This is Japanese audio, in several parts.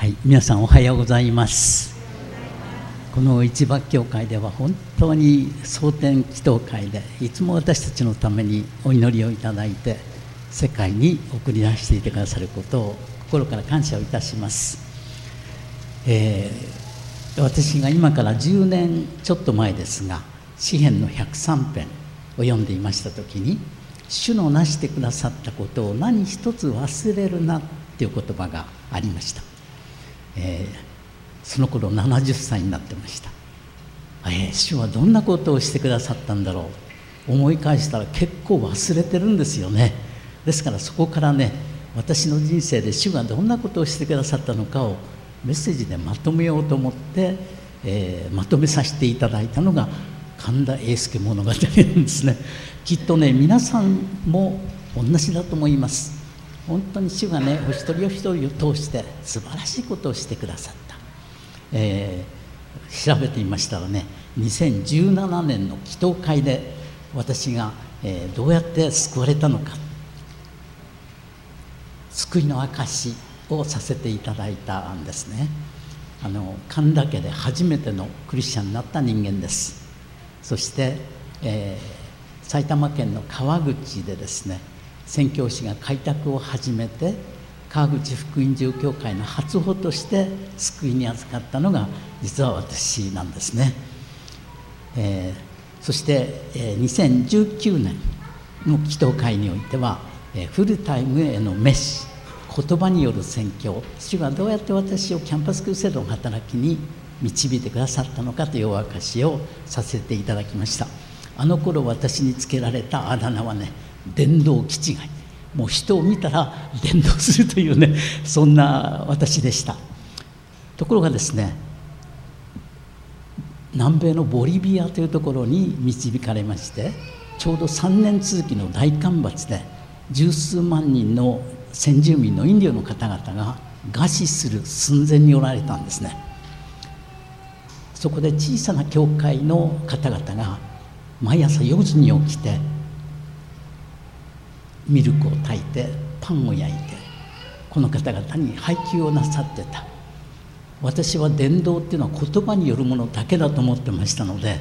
はい、皆さんおはようございます。この市場教会では本当に蒼天祈祷会でいつも私たちのためにお祈りをいただいて世界に送り出していてくださることを心から感謝をいたします。えー私が今から10年ちょっと前ですが詩篇の103編を読んでいました時に主のなしてくださったことを何一つ忘れるなっていう言葉がありました、えーその頃70歳になってました、えー主はどんなことをしてくださったんだろう。思い返したら結構忘れてるんですよね。ですからそこからね私の人生で主がどんなことをしてくださったのかをメッセージでまとめようと思って、えーまとめさせていただいたのが神田英介物語なんですね。きっとね皆さんも同じだと思います本当に主がねお一人お一人を通して素晴らしいことをしてくださった、えー調べてみましたらね2017年の祈祷会で私が、えーどうやって救われたのか。救いの証をさせていただいたんですね。あの神田家で初めてのクリスチャンになった人間です。そして、えー埼玉県の川口でですね宣教師が開拓を始めて川口福音住教会の初歩として救いに預かったのが実は私なんですね、えーそして、えー2019年の祈祷会においては、えーフルタイムへのメッシ言葉による宣教主がどうやって私をキャンパスクルセードの働きに導いてくださったのかというお証しをさせていただきました。あの頃私につけられたあだ名はね電動気違いもう人を見たら電動するというねそんな私でした。ところがですね南米のボリビアというところに導かれましてちょうど3年続きの大干ばつで十数万人の先住民のインディオの方々が餓死する寸前におられたんですね。そこで小さな教会の方々が毎朝4時に起きてミルクを炊いてパンを焼いてこの方々に配給をなさってた。私は伝道っていうのは言葉によるものだけだと思ってましたので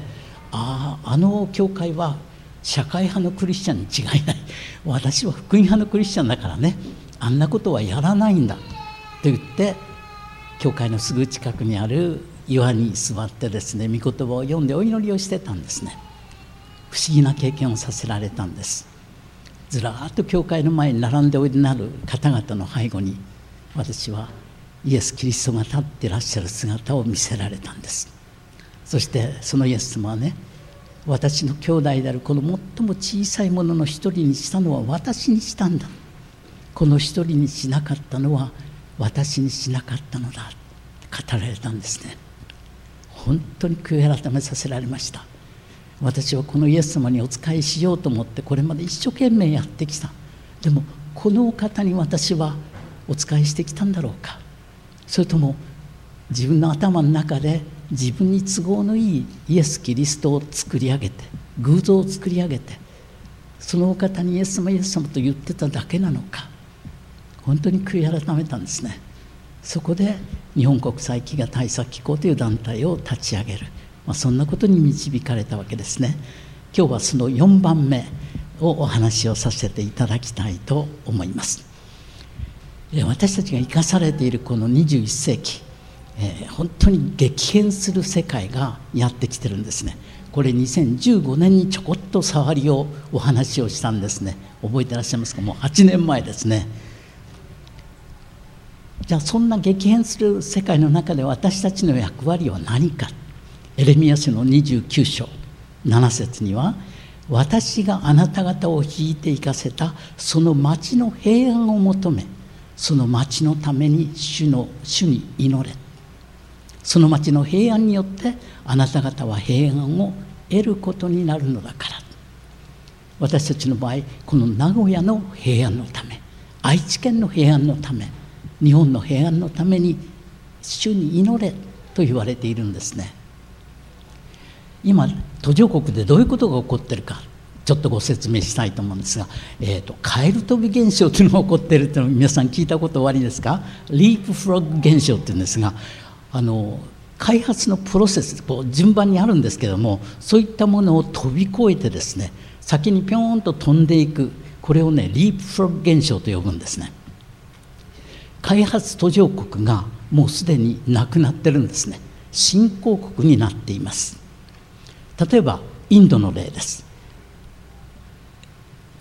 あああの教会は社会派のクリスチャンに違いない。私は福音派のクリスチャンだからね。あんなことはやらないんだ。と言って教会のすぐ近くにある岩に座ってですね御言葉を読んでお祈りをしてたんですね。不思議な経験をさせられたんです。ずらーっと教会の前に並んでおいでなる方々の背後に私はイエス・キリストが立ってらっしゃる姿を見せられたんです。そしてそのイエス様はね私の兄弟であるこの最も小さいものの一人にしたのは私にしたんだ。この一人にしなかったのは私にしなかったのだ。語られたんですね。本当に悔い改めさせられました。私はこのイエス様にお仕えしようと思ってこれまで一生懸命やってきた。でもこのお方に私はお仕えしてきたんだろうか。それとも自分の頭の中で自分に都合のいいイエス・キリストを作り上げて偶像を作り上げてそのお方にイエス様イエス様と言ってただけなのか。本当に悔い改めたんですね。そこで日本国際飢餓対策機構という団体を立ち上げる、まあ、そんなことに導かれたわけですね。今日はその4番目をお話をさせていただきたいと思います。え私たちが生かされているこの21世紀、えー本当に激変する世界がやってきてるんですね。これ2015年にちょこっと触りをお話をしたんですね。覚えてらっしゃいますか？もう8年前ですね。じゃあそんな激変する世界の中で私たちの役割は何かエレミア書の29章7節には「私があなた方を引いて行かせたその町の平安を求めその町のために主の主に祈れ」その町の平安によってあなた方は平安を得ることになるのだから。私たちの場合この名古屋の平安のため愛知県の平安のため日本の平安のために主に祈れと言われているんですね。今途上国でどういうことが起こってるかちょっとご説明したいと思うんですが、えーと、カエル飛び現象というのが起こっているというのを皆さん聞いたことおありですか？リープフロッグ現象っていうんですがあの開発のプロセスこう順番にあるんですけどもそういったものを飛び越えてですね先にぴょんと飛んでいくこれをねリープフロッグ現象と呼ぶんですね。開発途上国がもうすでになくなってるんですね。新興国になっています。例えばインドの例です。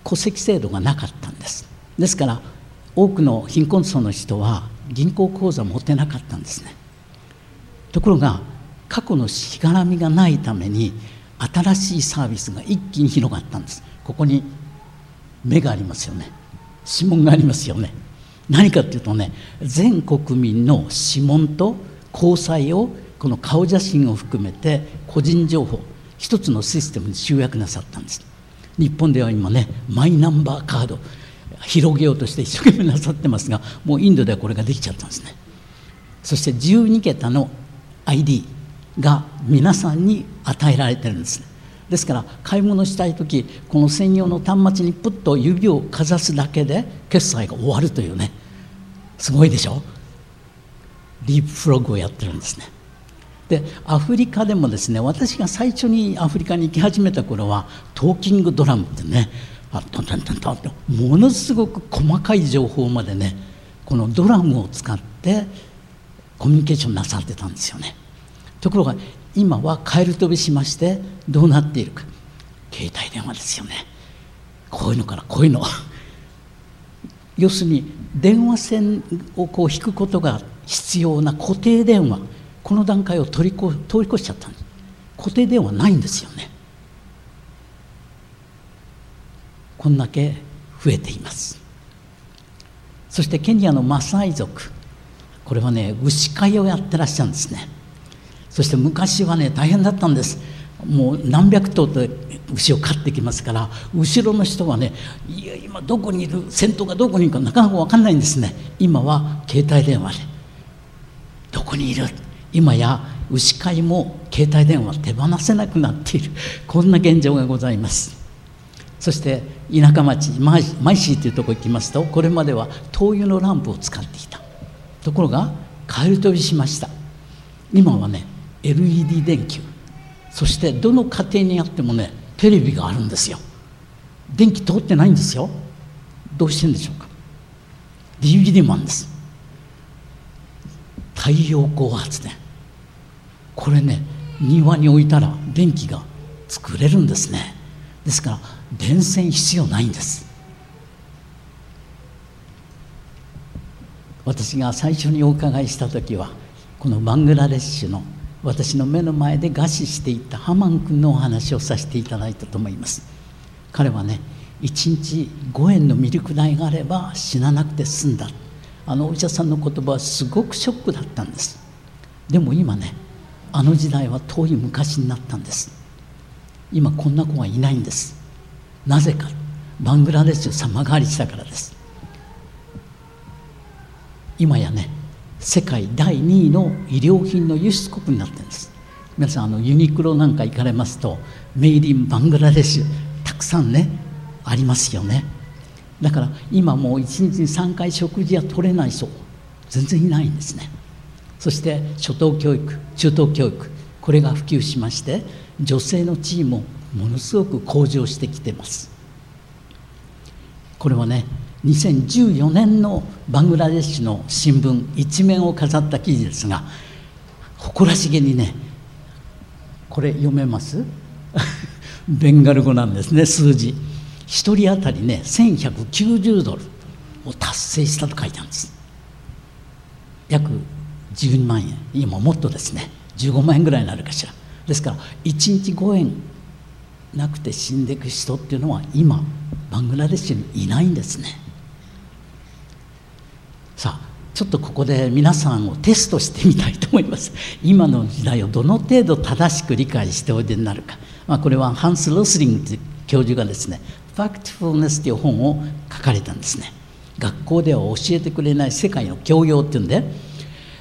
戸籍制度がなかったんです。ですから多くの貧困層の人は銀行口座を持てなかったんですね。ところが過去のしがらみがないために新しいサービスが一気に広がったんです。ここに目がありますよね。指紋がありますよね。何かっていうとね全国民の指紋と交際をこの顔写真を含めて個人情報一つのシステムに集約なさったんです。日本では今ねマイナンバーカード広げようとして一生懸命なさってますがもうインドではこれができちゃったんですね。そして12桁の ID が皆さんに与えられてるんですね。ですから買い物したい時この専用の端末にプッと指をかざすだけで決済が終わるというねすごいでしょ？リープフロッグをやってるんですね。でアフリカでもですね私が最初にアフリカに行き始めた頃はトーキングドラムってねあトントントントンとものすごく細かい情報までねこのドラムを使ってコミュニケーションなさってたんですよね。ところが今はカエル飛びしましてどうなっているか。携帯電話ですよね。こういうのからこういうの。要するに電話線をこう引くことが必要な固定電話。この段階を取りこ通り越しちゃったんです。固定電話ないんですよね。こんだけ増えています。そしてケニアのマサイ族。これはね牛飼いをやってらっしゃるんですね。そして昔はね大変だったんです。もう何百頭と牛を飼ってきますから後ろの人はねいや今どこにいる？先頭がどこにいるかなかなか分かんないんですね。今は携帯電話で。どこにいる？今や牛飼いも携帯電話手放せなくなっている。こんな現状がございます。そして田舎町マイシーというとこ行きますとこれまでは灯油のランプを使っていた。ところがカエル飛びしました。今はね LED 電球。そしてどの家庭にあってもねテレビがあるんですよ。電気通ってないんですよ。どうしてんでしょうか。DVD もあるんです。太陽光発電。これね庭に置いたら電気が作れるんですね。ですから電線必要ないんです。私が最初にお伺いした時はこのバングラデシュの私の目の前で餓死していたハマン君のお話をさせていただいたと思います。彼はね1日5円のミルク代があれば死ななくて済んだ。あのお医者さんの言葉はすごくショックだったんです。でも今ねあの時代は遠い昔になったんです。今こんな子はいないんです。なぜかバングラデシュ様変わりしたからです。今やね世界第2位の医療品の輸出国になってるんです。皆さんあのユニクロなんか行かれますとメイリンバングラデシュたくさんねありますよね。だから今もう1日に3回食事は取れないそう全然いないんですね。そして初等教育中等教育これが普及しまして女性の地位もものすごく向上してきてます。これはね2014年のバングラデシュの新聞一面を飾った記事ですが誇らしげにねこれ読めます？ベンガル語なんですね数字。1人当たりね1190ドル。を達成したと書いてあるんです。約12万円。今もっとですね。15万円ぐらいになるかしら。ですから1日5円なくて死んでいく人っていうのは今バングラデシュにいないんですね。さあちょっとここで皆さんをテストしてみたいと思います。今の時代をどの程度正しく理解しておいでになるか、まあ、これはハンス・ロスリング教授がですね「ファクトフルネス」という本を書かれたんですね。学校では教えてくれない世界の教養っていうんで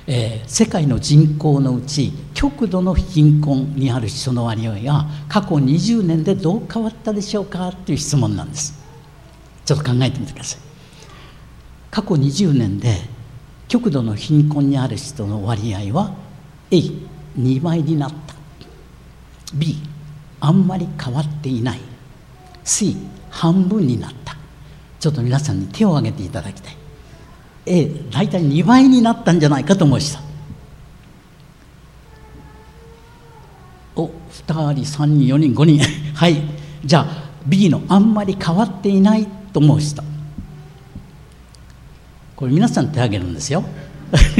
えー、世界の人口のうち極度の貧困にある人の割合が過去20年でどう変わったでしょうかという質問なんです。ちょっと考えてみてください。過去20年で極度の貧困にある人の割合は A2 倍になった。B あんまり変わっていない。C 半分になった。ちょっと皆さんに手を挙げていただきたい。A 大体2倍になったんじゃないかと思いました。お2人3人4人5人。はい。じゃあ B のあんまり変わっていないと思う人これ皆さん手挙げるんですよ。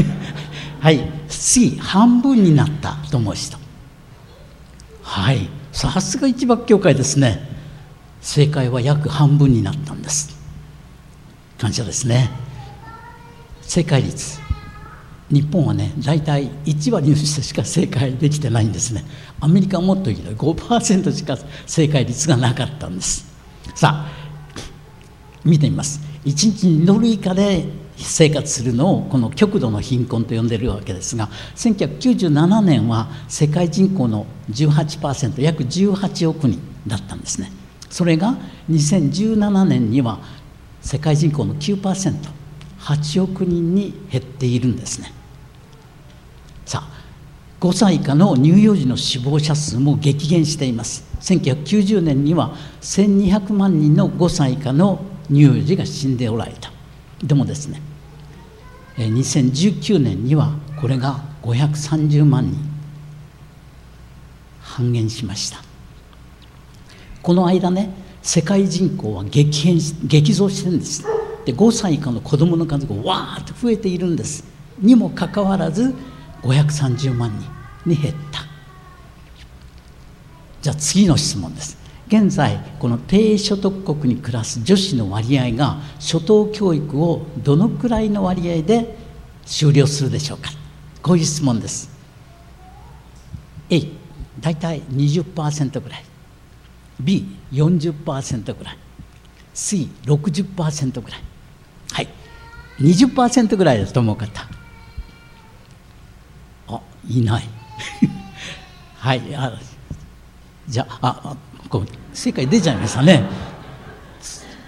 はい。C 半分になったと思う人はい。さすが一幕協会ですね。正解は約半分になったんです。感謝ですね。正解率。日本はね大体1割の人しか正解できてないんですね。アメリカはもっとひどい。5%しか正解率がなかったんです。さあ見てみます。1日にドル以下で生活するのをこの極度の貧困と呼んでるわけですが1997年は世界人口の18%約18億人だったんですね。それが2017年には世界人口の 9%8 億人に減っているんですね。さあ5歳以下の乳幼児の死亡者数も激減しています。1990年には1200万人の5歳以下の乳幼児が死んでおられた。でもですね2019年にはこれが530万人半減しました。この間ね世界人口は激変激増してるんです。で5歳以下の子どもの数がわーっと増えているんです。にもかかわらず530万人に減った。じゃあ次の質問です。現在この低所得国に暮らす女子の割合が初等教育をどのくらいの割合で終了するでしょうか。こういう質問です。A 大体20%ぐらい。B40% ぐらい。C60% ぐらい。はい。20%ぐらいだと思う方。あいない。はいあじゃああこう正解出ちゃいましたね。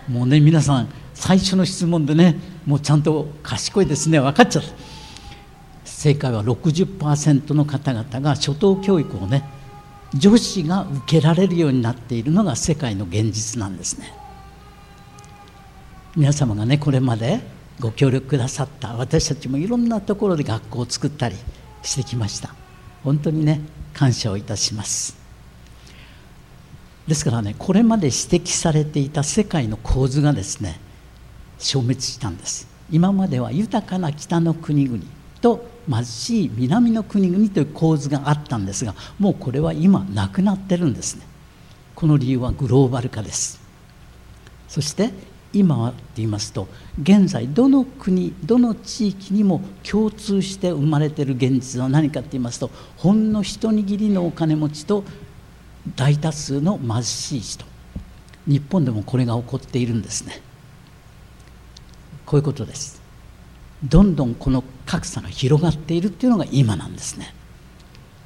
もうね皆さん最初の質問でねもうちゃんと賢いですね。分かっちゃった。正解は60%の方々が初等教育をね女子が受けられるようになっているのが世界の現実なんですね。皆様がねこれまでご協力くださった私たちもいろんなところで学校を作ったりしてきました。本当にね感謝をいたします。ですからねこれまで指摘されていた世界の構図がですね消滅したんです。今までは豊かな北の国々と貧しい南の国々という構図があったんですがもうこれは今なくなってるんですね。この理由はグローバル化です。そして今はと言いますと現在どの国どの地域にも共通して生まれている現実は何かと言いますとほんの一握りのお金持ちと大多数の貧しい人。日本でもこれが起こっているんですね。こういうことです。どんどんこの格差が広がっているっていうのが今なんですね。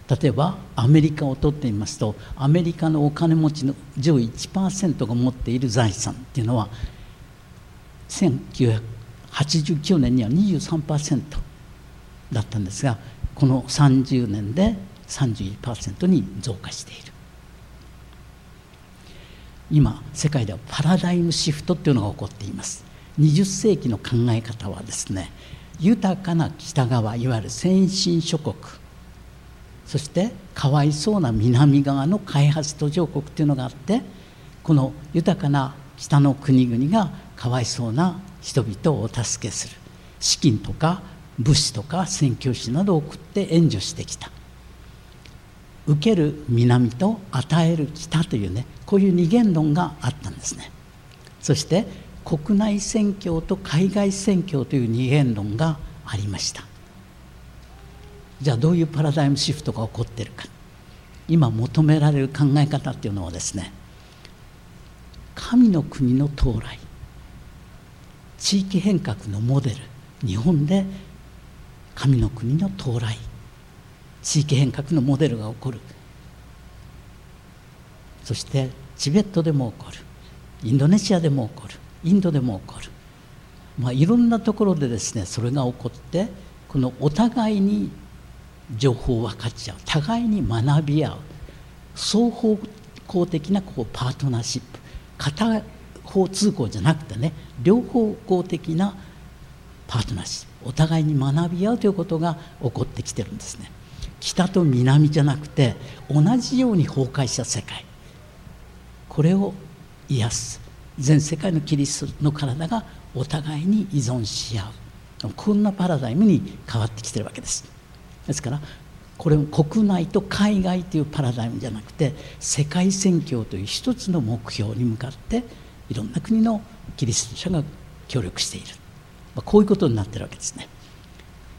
例えばアメリカを取ってみますとアメリカのお金持ちの上位1%が持っている財産っていうのは1989年には23%だったんですがこの30年で31%に増加している。今世界ではパラダイムシフトっていうのが起こっています。20世紀の考え方はですね豊かな北側いわゆる先進諸国そしてかわいそうな南側の開発途上国っていうのがあってこの豊かな北の国々がかわいそうな人々をお助けする。資金とか物資とか宣教師などを送って援助してきた。受ける南と与える北というねこういう二元論があったんですね。そして国内宣教と海外宣教という二元論がありました。じゃあどういうパラダイムシフトが起こってるか。今求められる考え方っていうのはですね神の国の到来地域変革のモデル日本で神の国の到来地域変革のモデルが起こる。そしてチベットでも起こる。インドネシアでも起こる。インドでも起こる、まあ、いろんなところでですねそれが起こってこのお互いに情報を分かち合う。互いに学び合う。双方向的なこうパートナーシップ。片方通行じゃなくてね両方向的なパートナーシップ。お互いに学び合うということが起こってきてるんですね。北と南じゃなくて同じように崩壊した世界。これを癒す。全世界のキリストの体がお互いに依存し合う。こんなパラダイムに変わってきてるわけです。ですからこれも国内と海外というパラダイムじゃなくて世界宣教という一つの目標に向かっていろんな国のキリスト者が協力している、まあ、こういうことになってるわけですね。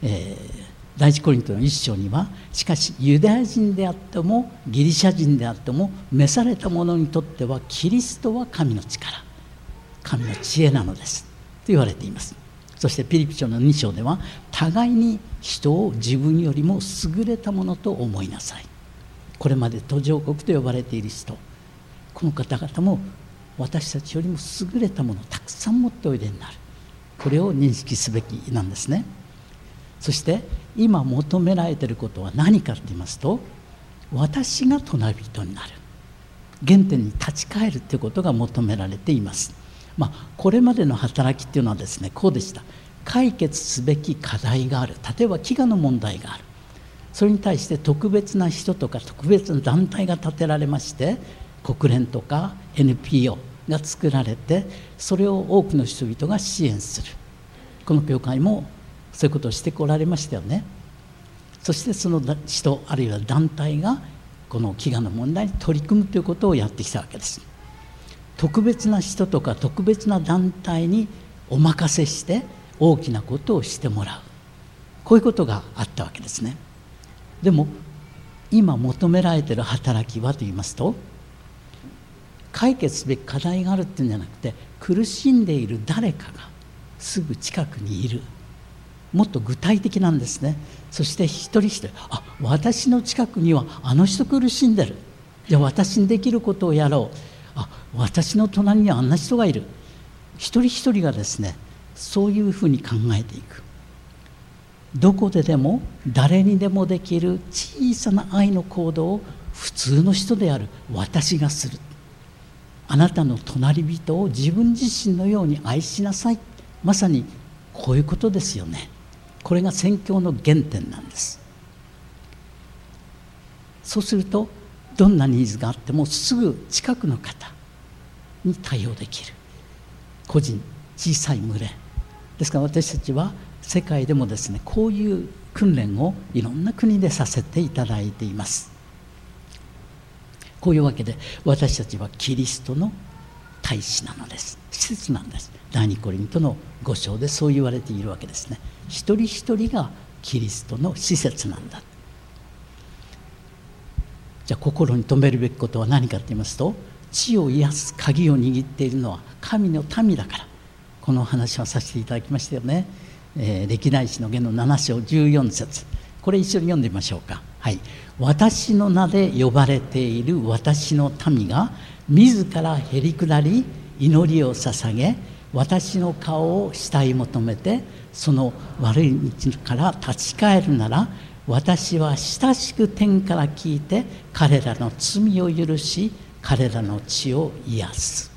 えー第一コリントの一章にはしかしユダヤ人であってもギリシャ人であっても召された者にとってはキリストは神の力。神の知恵なのです。と言われています。そしてピリピ書の2章では互いに人を自分よりも優れたものと思いなさい。これまで途上国と呼ばれている人。この方々も私たちよりも優れたものをたくさん持っておいでになる。これを認識すべきなんですね。そして今求められていることは何かと言いますと私が隣人になる。原点に立ち返るということが求められています。まあこれまでの働きっていうのはですねこうでした。解決すべき課題がある。例えば飢餓の問題がある。それに対して特別な人とか特別な団体が建てられまして国連とか NPO が作られてそれを多くの人々が支援する。この教会もそういうことをしてこられましたよね。そしてその人あるいは団体がこの飢餓の問題に取り組むということをやってきたわけです。特別な人とか特別な団体にお任せして大きなことをしてもらう。こういうことがあったわけですね。でも今求められてる働きはと言いますと解決すべき課題があるっていうんじゃなくて苦しんでいる誰かがすぐ近くにいる。もっと具体的なんですね。そして一人一人あ私の近くにはあの人苦しんでる。じゃあ私にできることをやろう。私の隣にあんな人がいる。一人一人がですねそういうふうに考えていく。どこででも誰にでもできる小さな愛の行動を普通の人である。私がする。あなたの隣人を自分自身のように愛しなさい。まさにこういうことですよね。これが宣教の原点なんです。そうするとどんなニーズがあってもすぐ近くの方に対応できる。個人小さい群れ。ですから私たちは世界でもですねこういう訓練をいろんな国でさせていただいています。こういうわけで私たちはキリストの大使なのです。施設なんです。第二コリントの5章でそう言われているわけですね。一人一人がキリストの施設なんだ。じゃあ心に留めるべきことは何かと言いますと地を癒す鍵を握っているのは神の民だから。この話はさせていただきましたよね、えー、歴代史の言の7章14節。これ一緒に読んでみましょうか。はい。私の名で呼ばれている私の民が自らへり下り祈りを捧げ私の顔を慕い求めてその悪い道から立ち返るなら私は親しく天から聞いて彼らの罪を許し彼らの血を癒す。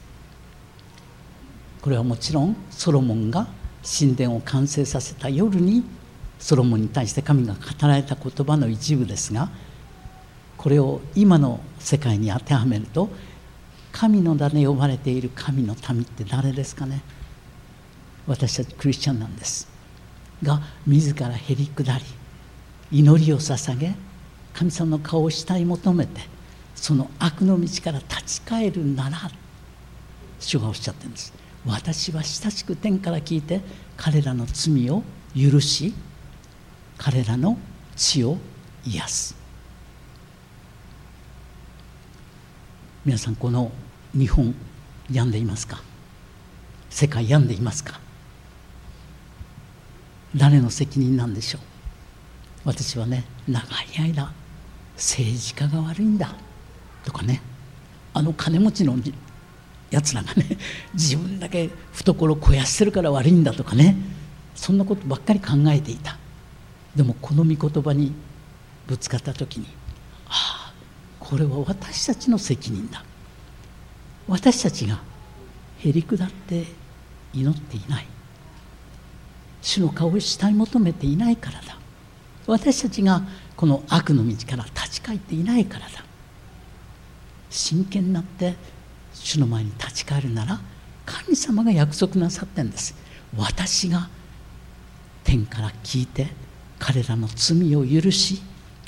これはもちろんソロモンが神殿を完成させた夜にソロモンに対して神が語られた言葉の一部ですがこれを今の世界に当てはめると神の名で呼ばれている神の民って誰ですかね？私たちクリスチャンなんです。が自らへり下り祈りを捧げ神様の顔を慕い求めてその悪の道から立ち返るなら主がおっしゃってるんです。私は親しく天から聞いて彼らの罪を許し彼らの血を癒す。皆さんこの日本病んでいますか？世界病んでいますか？誰の責任なんでしょう？私はね長い間政治家が悪いんだ。とかね。あの金持ちのやつらがね自分だけ懐を肥やしてるから悪いんだとかね。そんなことばっかり考えていた。でもこの御言葉にぶつかった時にああこれは私たちの責任だ。私たちがへり下って祈っていない。主の顔を慕い求めていないからだ。私たちがこの悪の道から立ち返っていないからだ。真剣になって主の前に立ち返るなら神様が約束なさってんです。私が天から聞いて彼らの罪を許し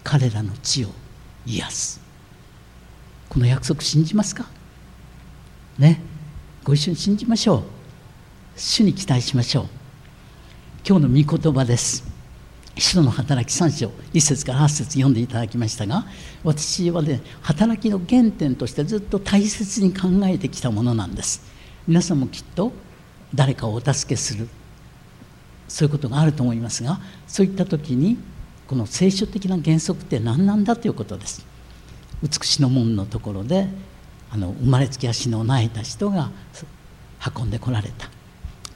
彼らの血を癒す。この約束信じますか？ね？ご一緒に信じましょう。主に期待しましょう。今日の御言葉です。使徒の働き3章1節から8節読んでいただきましたが私はね働きの原点としてずっと大切に考えてきたものなんです。皆さんもきっと誰かをお助けする。そういうことがあると思いますがそういった時にこの聖書的な原則って何なんだということです。美しの門のところであの生まれつき足の苗えた人が運んでこられた。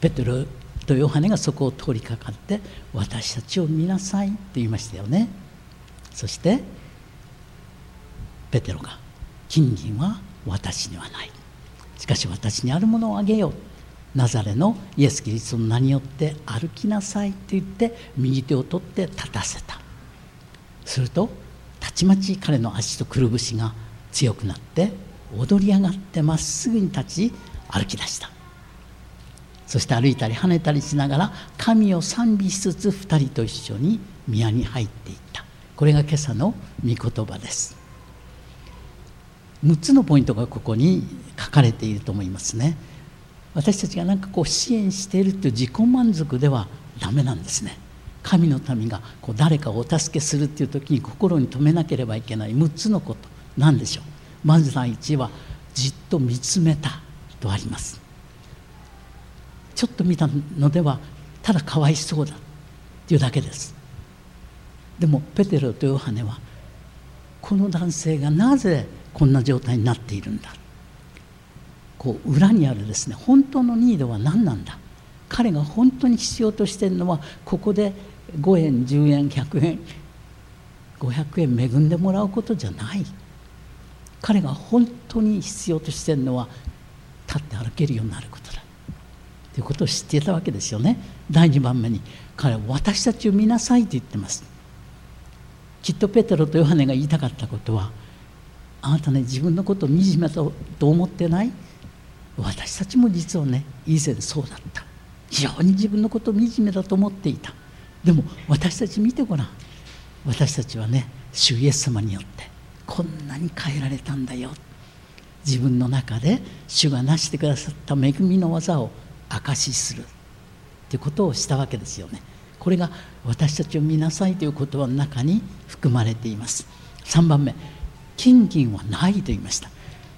ペテロとヨハネがそこを通りかかって私たちを見なさいって言いましたよね。そしてペテロが金銀は私にはない。しかし私にあるものをあげよう。ナザレのイエス・キリストの名によって歩きなさいと言って右手を取って立たせた。するとたちまち彼の足とくるぶしが強くなって踊り上がってまっすぐに立ち歩き出した。そして歩いたり跳ねたりしながら神を賛美しつつ2人と一緒に宮に入っていった。これが今朝の御言葉です。6つのポイントがここに書かれていると思いますね。私たちが何かこう支援しているという自己満足ではダメなんですね。神の民がこう誰かをお助けするっていう時に心に留めなければいけない6つのこと。何でしょう。まず第一はじっと見つめたとあります。ちょっと見たのではただかわいそうだっていうだけです。でもペテロとヨハネはこの男性がなぜこんな状態になっているんだ。こう裏にあるですね本当のニードは何なんだ。彼が本当に必要としているのはここで5円10円100円500円恵んでもらうことじゃない。彼が本当に必要としているのは立って歩けるようになることだ。ということを知っていたわけですよね。第2番目に。彼は私たちを見なさいと言ってます。きっとペテロとヨハネが言いたかったことはあなたね自分のことを惨めだと思ってない？私たちも実はね以前そうだった。非常に自分のことを惨めだと思っていた。でも私たち見てごらん。私たちはね主イエス様によってこんなに変えられたんだよ。自分の中で主がなしてくださった恵みの技を証しするということをしたわけですよね。これが私たちを見なさいという言葉の中に含まれています。3番目金銀はないと言いました。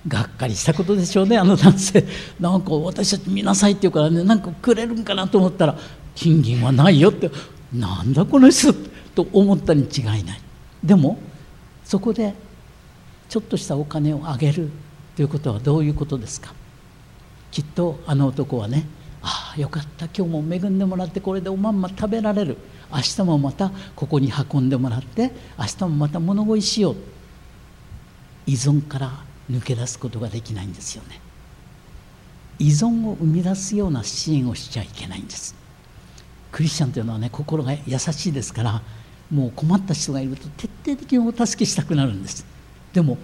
がっかりしたことでしょうねあの男性。なんか私たち見なさいって言うからねなんかくれるんかなと思ったら金銀はないよって。なんだこの人と思ったに違いない。でもそこでちょっとしたお金をあげるということはどういうことですか。きっとあの男はねああよかった。今日も恵んでもらってこれでおまんま食べられる。明日もまたここに運んでもらって明日もまた物乞いしよう。依存から抜け出すことができないんですよね。依存を生み出すような支援をしちゃいけないんです。クリスチャンというのはね心が優しいですからもう困った人がいると徹底的にお助けしたくなるんです。でも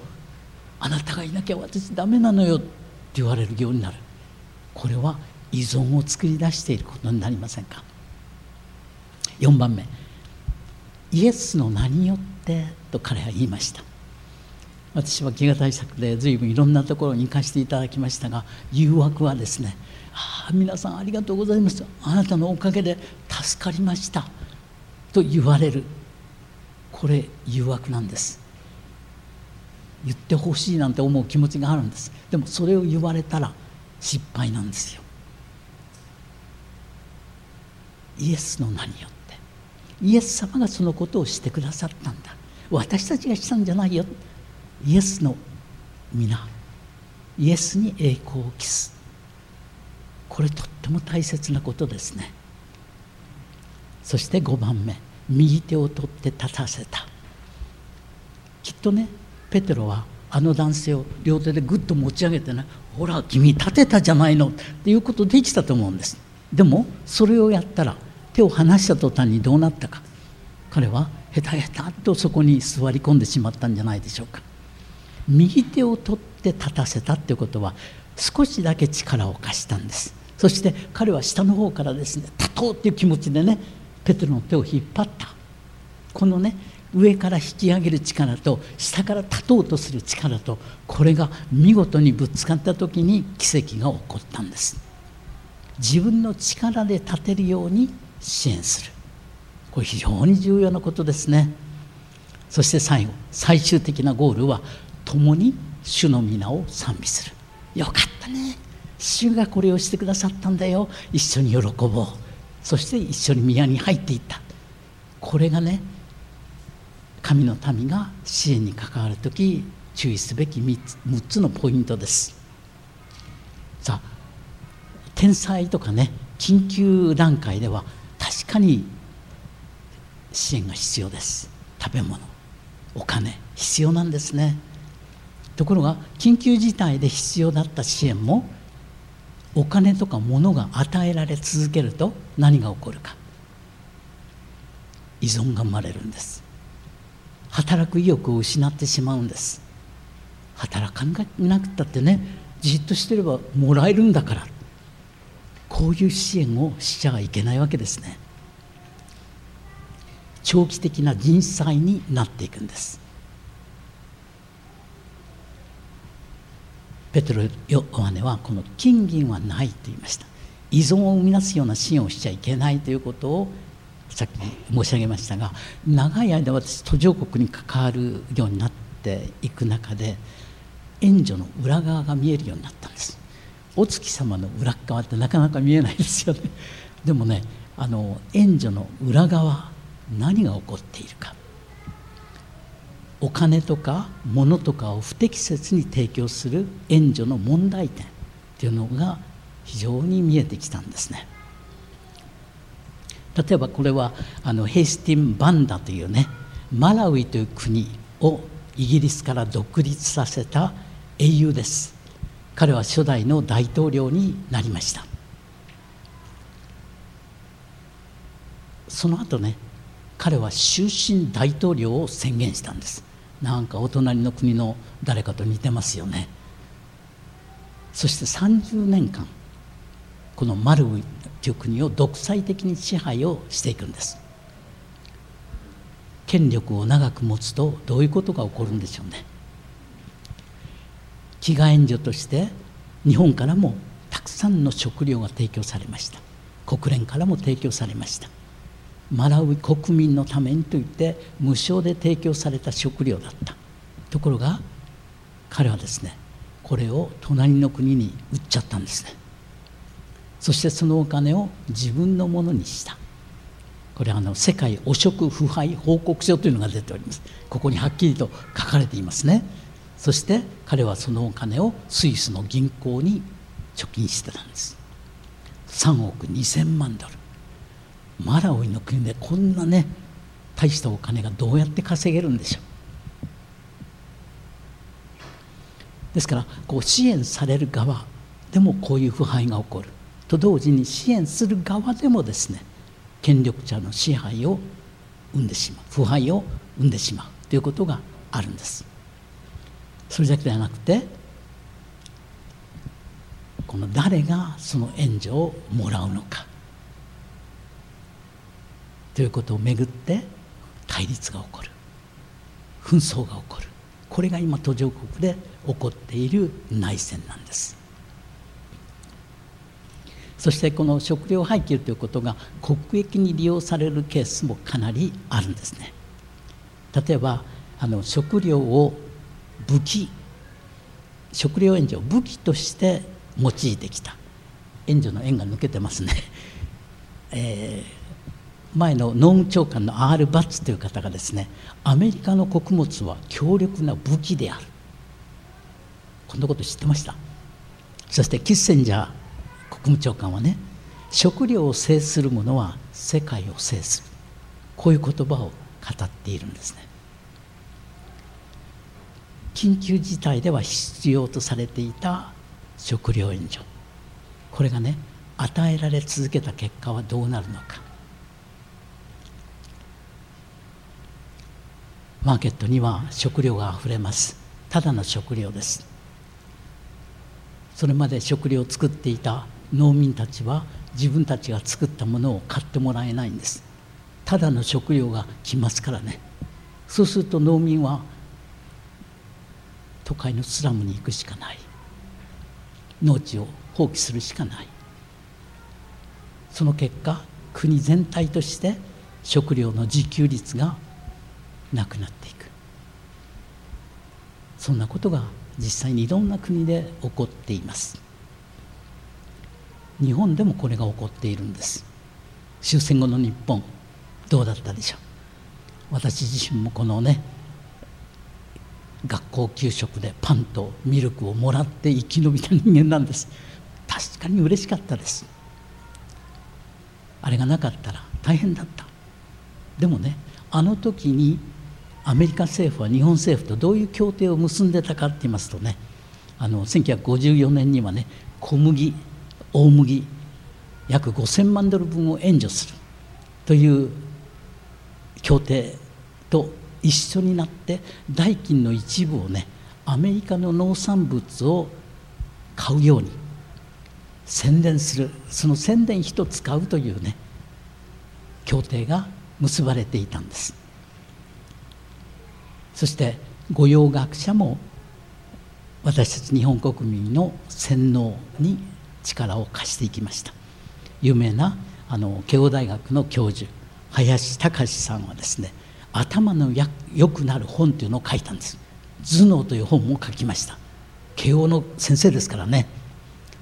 あなたがいなきゃ私ダメなのよって言われるようになる。これは依存を作り出していることになりませんか？4番目。イエスの名によってと彼は言いました。私は飢餓対策で随分いろんなところに行かせていただきましたが誘惑はですねああ皆さんありがとうございます。あなたのおかげで助かりましたと言われる。これ誘惑なんです。言ってほしいなんて思う気持ちがあるんです。でもそれを言われたら失敗なんですよ。イエスの名によって。イエス様がそのことをしてくださったんだ。私たちがしたんじゃないよ。イエスの皆。イエスに栄光を期す。これとっても大切なことですね。そして5番目。右手を取って立たせた。きっとねペテロはあの男性を両手でぐっと持ち上げてねほら君立てたじゃないのっていうことできたと思うんです。でもそれをやったら手を離した途端にどうなったか。彼はヘタヘタとそこに座り込んでしまったんじゃないでしょうか。右手を取って立たせたっていうことは少しだけ力を貸したんです。そして彼は下の方からですね立とうっていう気持ちでねペテロの手を引っ張った。このね上から引き上げる力と下から立とうとする力とこれが見事にぶつかった時に奇跡が起こったんです。自分の力で立てるように支援する。これ非常に重要なことですね。そして最後最終的なゴールは共に主の皆を賛美する。よかったね。主がこれをしてくださったんだよ。一緒に喜ぼう。そして一緒に宮に入っていった。これがね神の民が支援に関わる時注意すべき 3, つ6つのポイントです。さあ天災とかね緊急段階では確かに支援が必要です。食べ物お金必要なんですね。ところが緊急事態で必要だった支援もお金とか物が与えられ続けると何が起こるか。依存が生まれるんです。働く意欲を失ってしまうんです。働かなくたってねじっとしてればもらえるんだから。こういう支援をしちゃいけないわけですね。長期的な人災になっていくんです。ペトロ・ヨハネはこの金銀はないと言いました。依存を生み出すような支援をしちゃいけないということをさっき申し上げましたが長い間私途上国に関わるようになっていく中で援助の裏側が見えるようになったんです。お月様の裏側ってなかなか見えないですよね。でもねあの援助の裏側何が起こっているか。お金とか物とかを不適切に提供する援助の問題点っていうのが非常に見えてきたんですね。例えばこれはあのヘイスティン・バンダというねマラウイという国をイギリスから独立させた英雄です。彼は初代の大統領になりました。その後ね彼は終身大統領を宣言したんです。なんかお隣の国の誰かと似てますよね。そして30年間このマルウイという国を独裁的に支配をしていくんです。権力を長く持つとどういうことが起こるんでしょうね。飢餓援助として日本からもたくさんの食料が提供されました。国連からも提供されました。マラウイ国民のためにといって無償で提供された食料だった。ところが彼はですねこれを隣の国に売っちゃったんですね。そしてそのお金を自分のものにした。これはあの世界汚職腐敗報告書というのが出ております。ここにはっきりと書かれていますね。そして彼はそのお金をスイスの銀行に貯金してたんです。3億2000万ドル。マラウイの国でこんなね大したお金がどうやって稼げるんでしょう。ですからこう支援される側でもこういう腐敗が起こる。と同時に支援する側でもですね権力者の支配を生んでしまう腐敗を生んでしまうということがあるんです。それだけではなくてこの誰がその援助をもらうのか。ということをめぐって対立が起こる。紛争が起こる。これが今途上国で起こっている内戦なんです。そしてこの食料配給ということが国益に利用されるケースもかなりあるんですね。例えばあの食料を武器食料援助を武器として用いてきた。援助の縁が抜けてますね、えー、前の農務長官の R・ バッツという方がですねアメリカの穀物は強力な武器である。こんなこと知ってました？そしてキッセンジャー国務長官はね食料を制する者は世界を制する。こういう言葉を語っているんですね。緊急事態では必要とされていた食料援助。これがね与えられ続けた結果はどうなるのか。マーケットには食料があふれます。ただの食料です。それまで食料を作っていた農民たちは自分たちが作ったものを買ってもらえないんです。ただの食料が来ますからね。そうすると農民は都会のスラムに行くしかない。農地を放棄するしかない。その結果国全体として食料の自給率がなくなっていく。そんなことが実際にいろんな国で起こっています。日本でもこれが起こっているんです。終戦後の日本どうだったでしょう？私自身もこのね学校給食でパンとミルクをもらって生き延びた人間なんです。確かに嬉しかったです。あれがなかったら大変だった。でもねあの時にアメリカ政府は日本政府とどういう協定を結んでたかって言いますとねあの1954年にはね小麦大麦約5000万ドル分を援助するという協定と一緒になって代金の一部をねアメリカの農産物を買うように宣伝する。その宣伝費と使うというね協定が結ばれていたんです。そして御用学者も私たち日本国民の洗脳に力を貸していきました。有名なあの慶応大学の教授林隆さんはですね頭の良くなる本というのを書いたんです。頭脳という本も書きました。慶応の先生ですからね。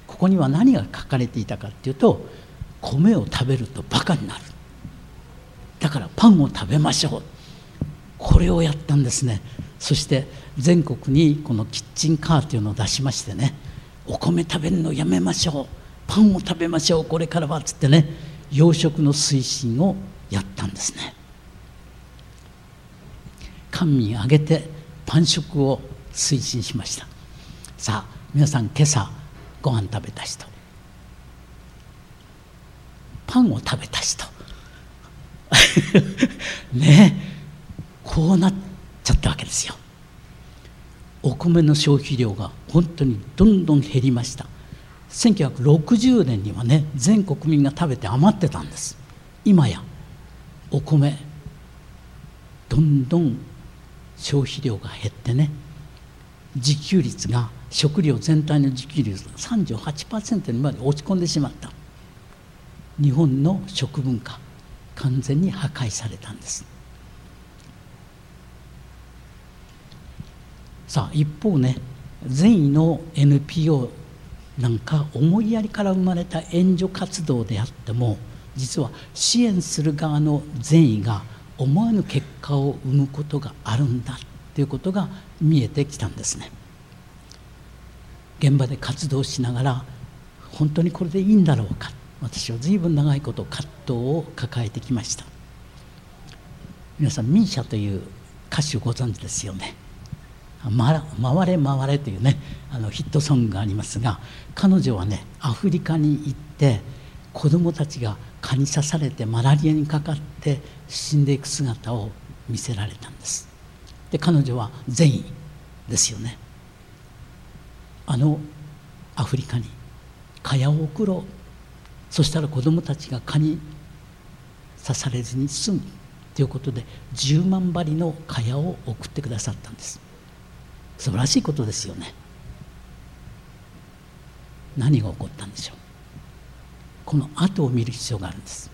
ここには何が書かれていたかっていうと米を食べるとバカになる。だからパンを食べましょう。これをやったんですね。そして全国にこのキッチンカーというのを出しましてね。お米食べるのやめましょう。パンを食べましょうこれからは。っつってね養殖の推進をやったんですね。官民挙げてパン食を推進しました。さあ皆さん今朝ご飯食べた人。パンを食べた人。ねこうなっちゃったわけですよ。お米の消費量が本当にどんどん減りました。1960年にはね全国民が食べて余ってたんです。今やお米どんどん消費量が減ってね自給率が食料全体の自給率が38%にまで落ち込んでしまった。日本の食文化完全に破壊されたんです。さあ一方ね善意の NPO なんか思いやりから生まれた援助活動であっても実は支援する側の善意が思わぬ結果を生むことがあるんだということが見えてきたんですね。現場で活動しながら本当にこれでいいんだろうか。私は随分長いこと葛藤を抱えてきました。皆さん misia という歌手ご存知ですよね「回れ回れ」というねあのヒットソングがありますが彼女はねアフリカに行って子どもたちが蚊に刺されてマラリアにかかって死んでいく姿を見せられたんです。で彼女は善意ですよね。あのアフリカに蚊帳を送ろう。そしたら子どもたちが蚊に刺されずに済むということで10万針の蚊帳を送ってくださったんです。素晴らしいことですよね。何が起こったんでしょう。この後を見る必要があるんです。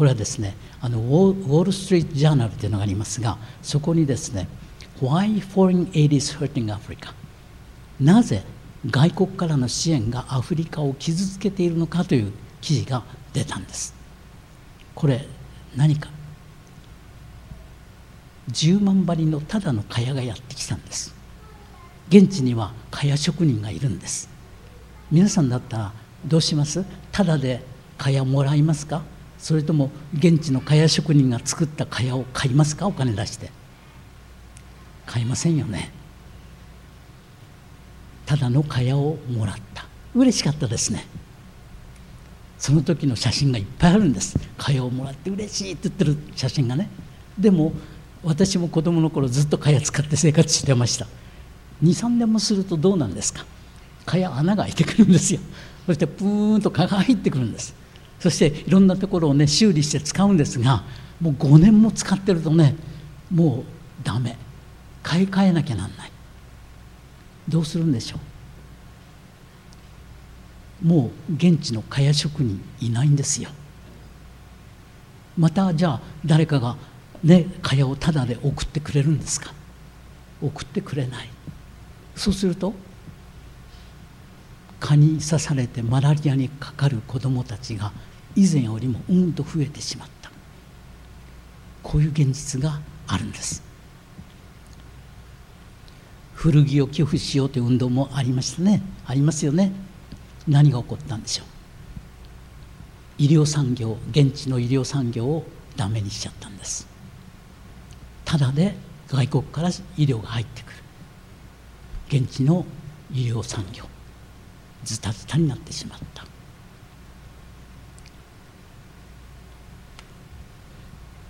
これはですねあのウォール・ストリート・ジャーナルというのがありますがそこにですね「Why Foreign Aid is Hurting Africa」なぜ外国からの支援がアフリカを傷つけているのかという記事が出たんです。これ何か？10万針のただの蚊帳がやってきたんです。現地には蚊帳職人がいるんです。皆さんだったらどうします？ただで蚊帳もらいますか？それとも現地の蚊帳職人が作った蚊帳を買いますか？お金出して。買いませんよね。ただの蚊帳をもらった。嬉しかったですね。その時の写真がいっぱいあるんです。蚊帳をもらって嬉しいって言ってる写真がね。でも私も子供の頃ずっと蚊帳使って生活してました。23年もするとどうなんですか？蚊帳穴が開いてくるんですよ。そしてプーンと蚊が入ってくるんです。そしていろんなところをね修理して使うんですがもう5年も使ってるとねもうダメ。買い替えなきゃなんない。どうするんでしょう。もう現地の蚊帳職人いないんですよ。またじゃあ誰かがね蚊帳をタダで送ってくれるんですか。送ってくれない。そうすると蚊に刺されてマラリアにかかる子どもたちが以前よりもうんと増えてしまった。こういう現実があるんです。古着を寄付しようという運動もありましたね。ありますよね。何が起こったんでしょう。医療産業現地の医療産業をダメにしちゃったんです。ただで外国から医療が入ってくる。現地の医療産業ズタズタになってしまった。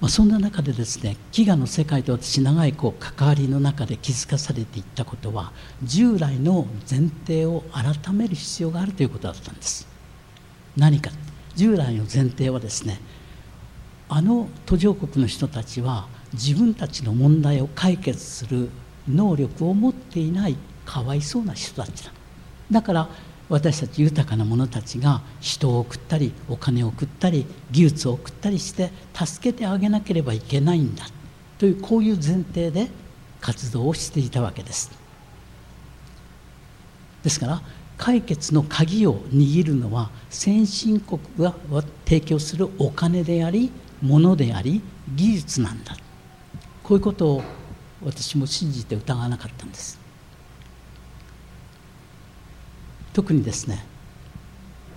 まあ、そんな中でですね飢餓の世界と私長いこう関わりの中で気づかされていったことは従来の前提を改める必要があるということだったんです。何か。従来の前提はですねあの途上国の人たちは自分たちの問題を解決する能力を持っていないかわいそうな人たちだ。だから私たち豊かな者たちが人を送ったりお金を送ったり技術を送ったりして助けてあげなければいけないんだというこういう前提で活動をしていたわけです。ですから解決の鍵を握るのは先進国が提供するお金であり物であり技術なんだ。こういうことを私も信じて疑わなかったんです。特にですね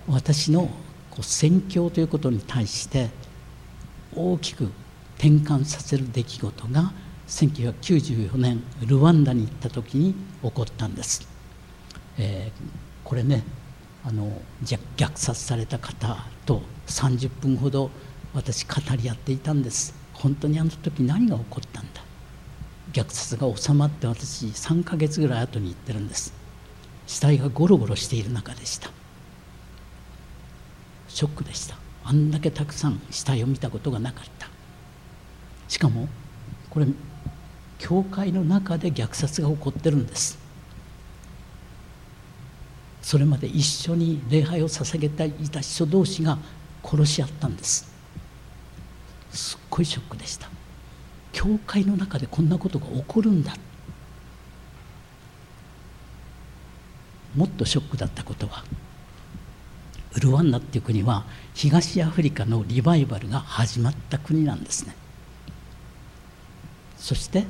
私のこう宣教ということに対して大きく転換させる出来事が1994年ルワンダに行った時に起こったんです、えー、これねあの虐殺された方と30分ほど私語り合っていたんです。本当にあの時何が起こったんだ。虐殺が収まって私3ヶ月ぐらい後に行ってるんです。死体がゴロゴロしている中でした。ショックでした。あんだけたくさん死体を見たことがなかった。しかもこれ教会の中で虐殺が起こってるんです。それまで一緒に礼拝を捧げていた人同士が殺し合ったんです。すっごいショックでした。教会の中でこんなことが起こるんだもっとショックだったことはウルワンダっていう国は東アフリカのリバイバルが始まった国なんですね。そして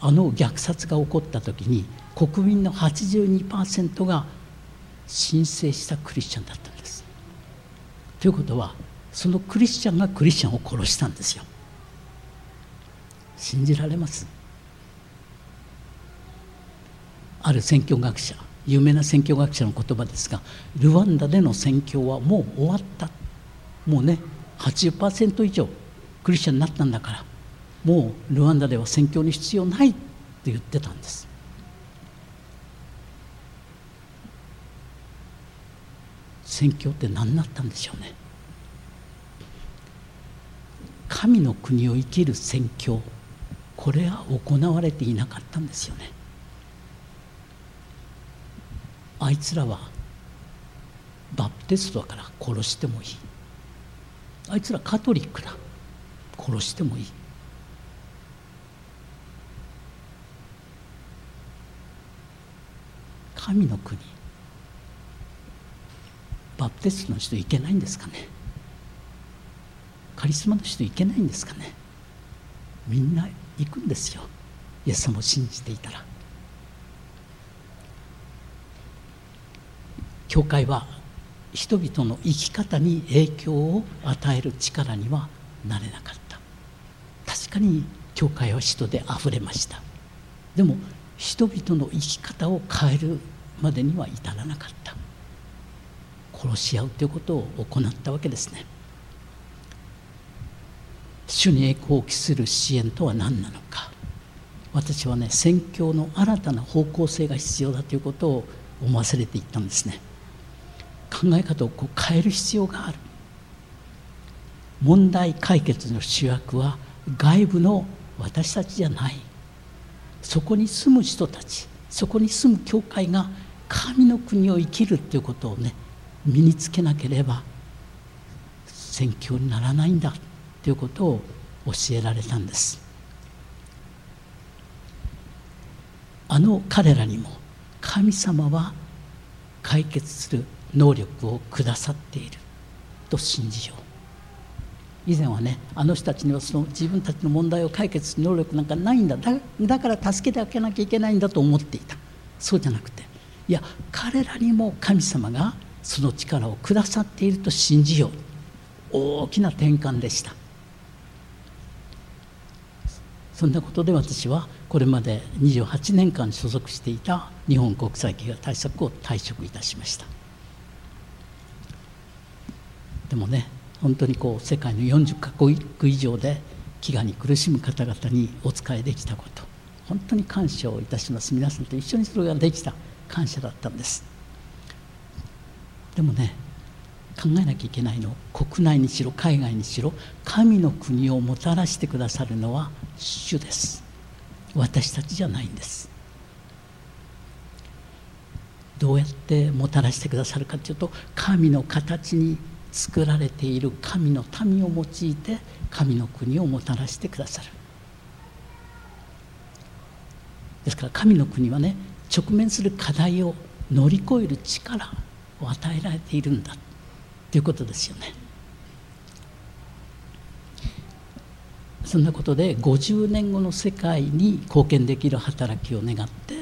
あの虐殺が起こった時に国民の82%が申請したクリスチャンだったんです。ということはそのクリスチャンがクリスチャンを殺したんですよ。信じられます？ある宣教学者有名な宣教学者の言葉ですがルワンダでの宣教はもう終わった。もうね80%以上クリスチャンになったんだからもうルワンダでは宣教に必要ないって言ってたんです。宣教って何だったんでしょうね。神の国を生きる宣教これは行われていなかったんですよね。あいつらはバプテストだから殺してもいい。あいつらカトリックだ。殺してもいい。神の国。バプテストの人いけないんですかね。カリスマの人行けないんですかね。みんな行くんですよ。イエス様を信じていたら。教会は人々の生き方に影響を与える力にはなれなかった。確かに教会は人であふれました。でも人々の生き方を変えるまでには至らなかった。殺し合うということを行ったわけですね。主に栄光を期する支援とは何なのか。私はね宣教の新たな方向性が必要だということを思わされていったんですね。考え方をこう変える必要がある。問題解決の主役は外部の私たちじゃない。そこに住む人たちそこに住む教会が神の国を生きるということをね身につけなければ宣教にならないんだということを教えられたんです。あの彼らにも神様は解決する能力をくださっている。と信じよう。以前はねあの人たちにはその自分たちの問題を解決する能力なんかないんだ。だから助けてあげなきゃいけないんだと思っていた。そうじゃなくていや彼らにも神様がその力をくださっていると信じよう。大きな転換でした。そんなことで私はこれまで28年間所属していた日本国際企業対策を退職いたしました。でもね本当にこう世界の40カ国以上で飢餓に苦しむ方々にお仕えできたこと本当に感謝をいたします。皆さんと一緒にそれができた感謝だったんです。でもね考えなきゃいけないの国内にしろ海外にしろ神の国をもたらしてくださるのは主です。私たちじゃないんです。どうやってもたらしてくださるかというと神の形に作られている神の民を用いて神の国をもたらしてくださる。ですから神の国はね直面する課題を乗り越える力を与えられているんだ。ということですよね。そんなことで50年後の世界に貢献できる働きを願って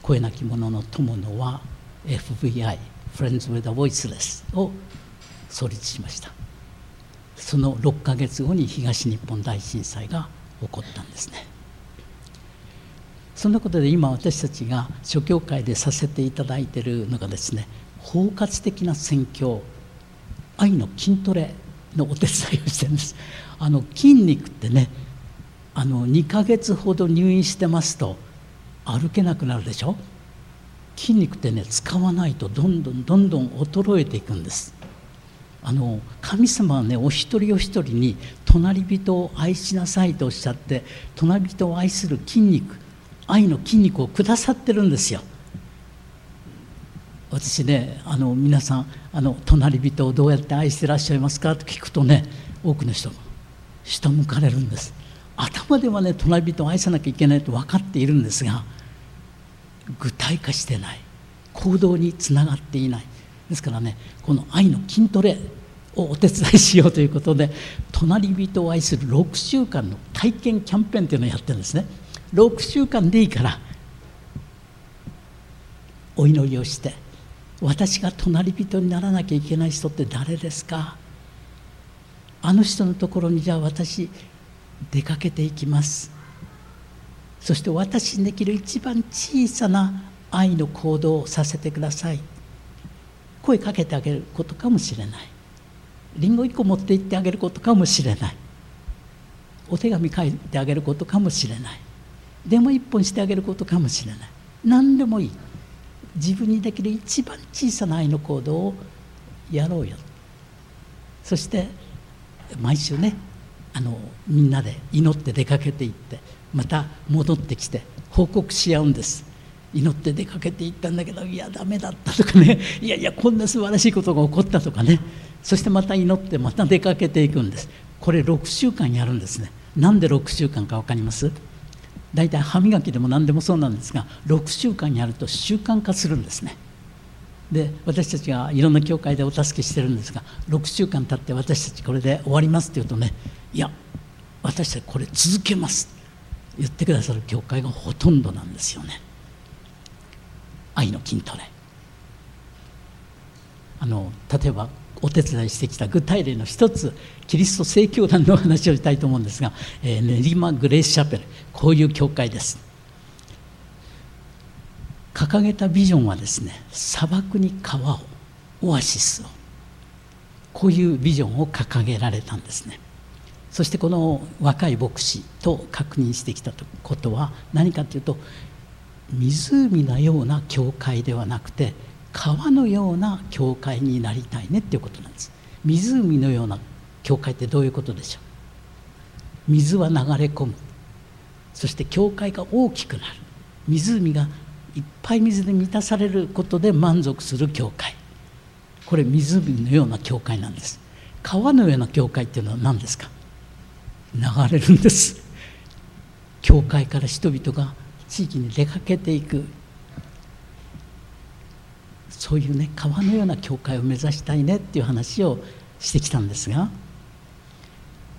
声なき者の友のは FBI Friends with a Voiceless を創立しました。その6ヶ月後に東日本大震災が起こったんですね。そんなことで今私たちが諸教会でさせていただいているのがですね包括的な宣教愛の筋トレのお手伝いをしてるんです。あの筋肉ってねあの2ヶ月ほど入院してますと歩けなくなるでしょ？筋肉ってね使わないとどんどんどんどん衰えていくんです。あの神様はねお一人お一人に隣人を愛しなさいとおっしゃって隣人を愛する筋肉愛の筋肉をくださってるんですよ。私ねあの皆さんあの隣人をどうやって愛してらっしゃいますかと聞くとね多くの人が下向かれるんです。頭ではね隣人を愛さなきゃいけないと分かっているんですが具体化してない。行動につながっていない。ですからねこの愛の筋トレをお手伝いしようということで隣人を愛する6週間の体験キャンペーンというのをやってるんですね。6週間でいいからお祈りをして私が隣人にならなきゃいけない人って誰ですか？あの人のところにじゃあ私出かけていきます。そして私にできる一番小さな愛の行動をさせてください。声かけてあげることかもしれない。りんご1個持って行ってあげることかもしれない。お手紙書いてあげることかもしれない。でも一本してあげることかもしれない。何でもいい。自分にできる一番小さな愛の行動をやろうよ。そして毎週ねあのみんなで祈って出かけていってまた戻ってきて報告し合うんです。祈って出かけていったんだけどいやダメだったとかね。いやいやこんな素晴らしいことが起こったとかね。そしてまた祈ってまた出かけていくんです。これ6週間やるんですね。なんで6週間か分かります？大体歯磨きでも何でもそうなんですが6週間やると習慣化するんですね。で私たちがいろんな教会でお助けしてるんですが6週間経って私たちこれで終わりますって言うとねいや私たちこれ続けます。言ってくださる教会がほとんどなんですよね。愛の筋トレ。あの例えばお手伝いしてきた具体例の一つキリスト正教団の話をしたいと思うんですが、えー、練馬グレースチャペルこういう教会です。掲げたビジョンはですね砂漠に川をオアシスをこういうビジョンを掲げられたんですね。そしてこの若い牧師と確認してきたことは何かというと湖のような教会ではなくて川のような教会になりたいねっていうことなんです。湖のような教会ってどういうことでしょう？水は流れ込む。そして教会が大きくなる。湖がいっぱい水で満たされることで満足する教会これ湖のような教会なんです。川のような教会っていうのは何ですか？流れるんです。教会から人々が地域に出かけていく。そういうね川のような教会を目指したいねっていう話をしてきたんですが、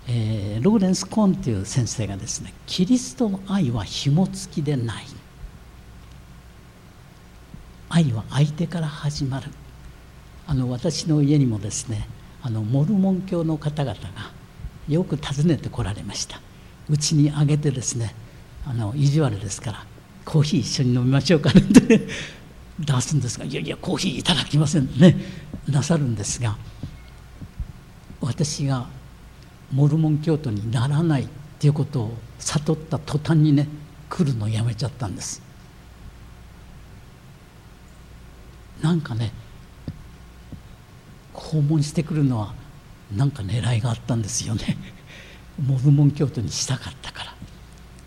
えー、ローレンス・コーンという先生がですねキリストの愛は紐付きでない愛は相手から始まるあの私の家にもですねあのモルモン教の方々がよく訪ねてこられました。うちにあげてですねあの意地悪ですからコーヒー一緒に飲みましょうかって 出すんですがいやいやコーヒーいただきませんねなさるんですが私がモルモン教徒にならないっていうことを悟った途端にね来るのやめちゃったんです。なんかね訪問してくるのはなんか狙いがあったんですよね。モルモン教徒にしたかったから。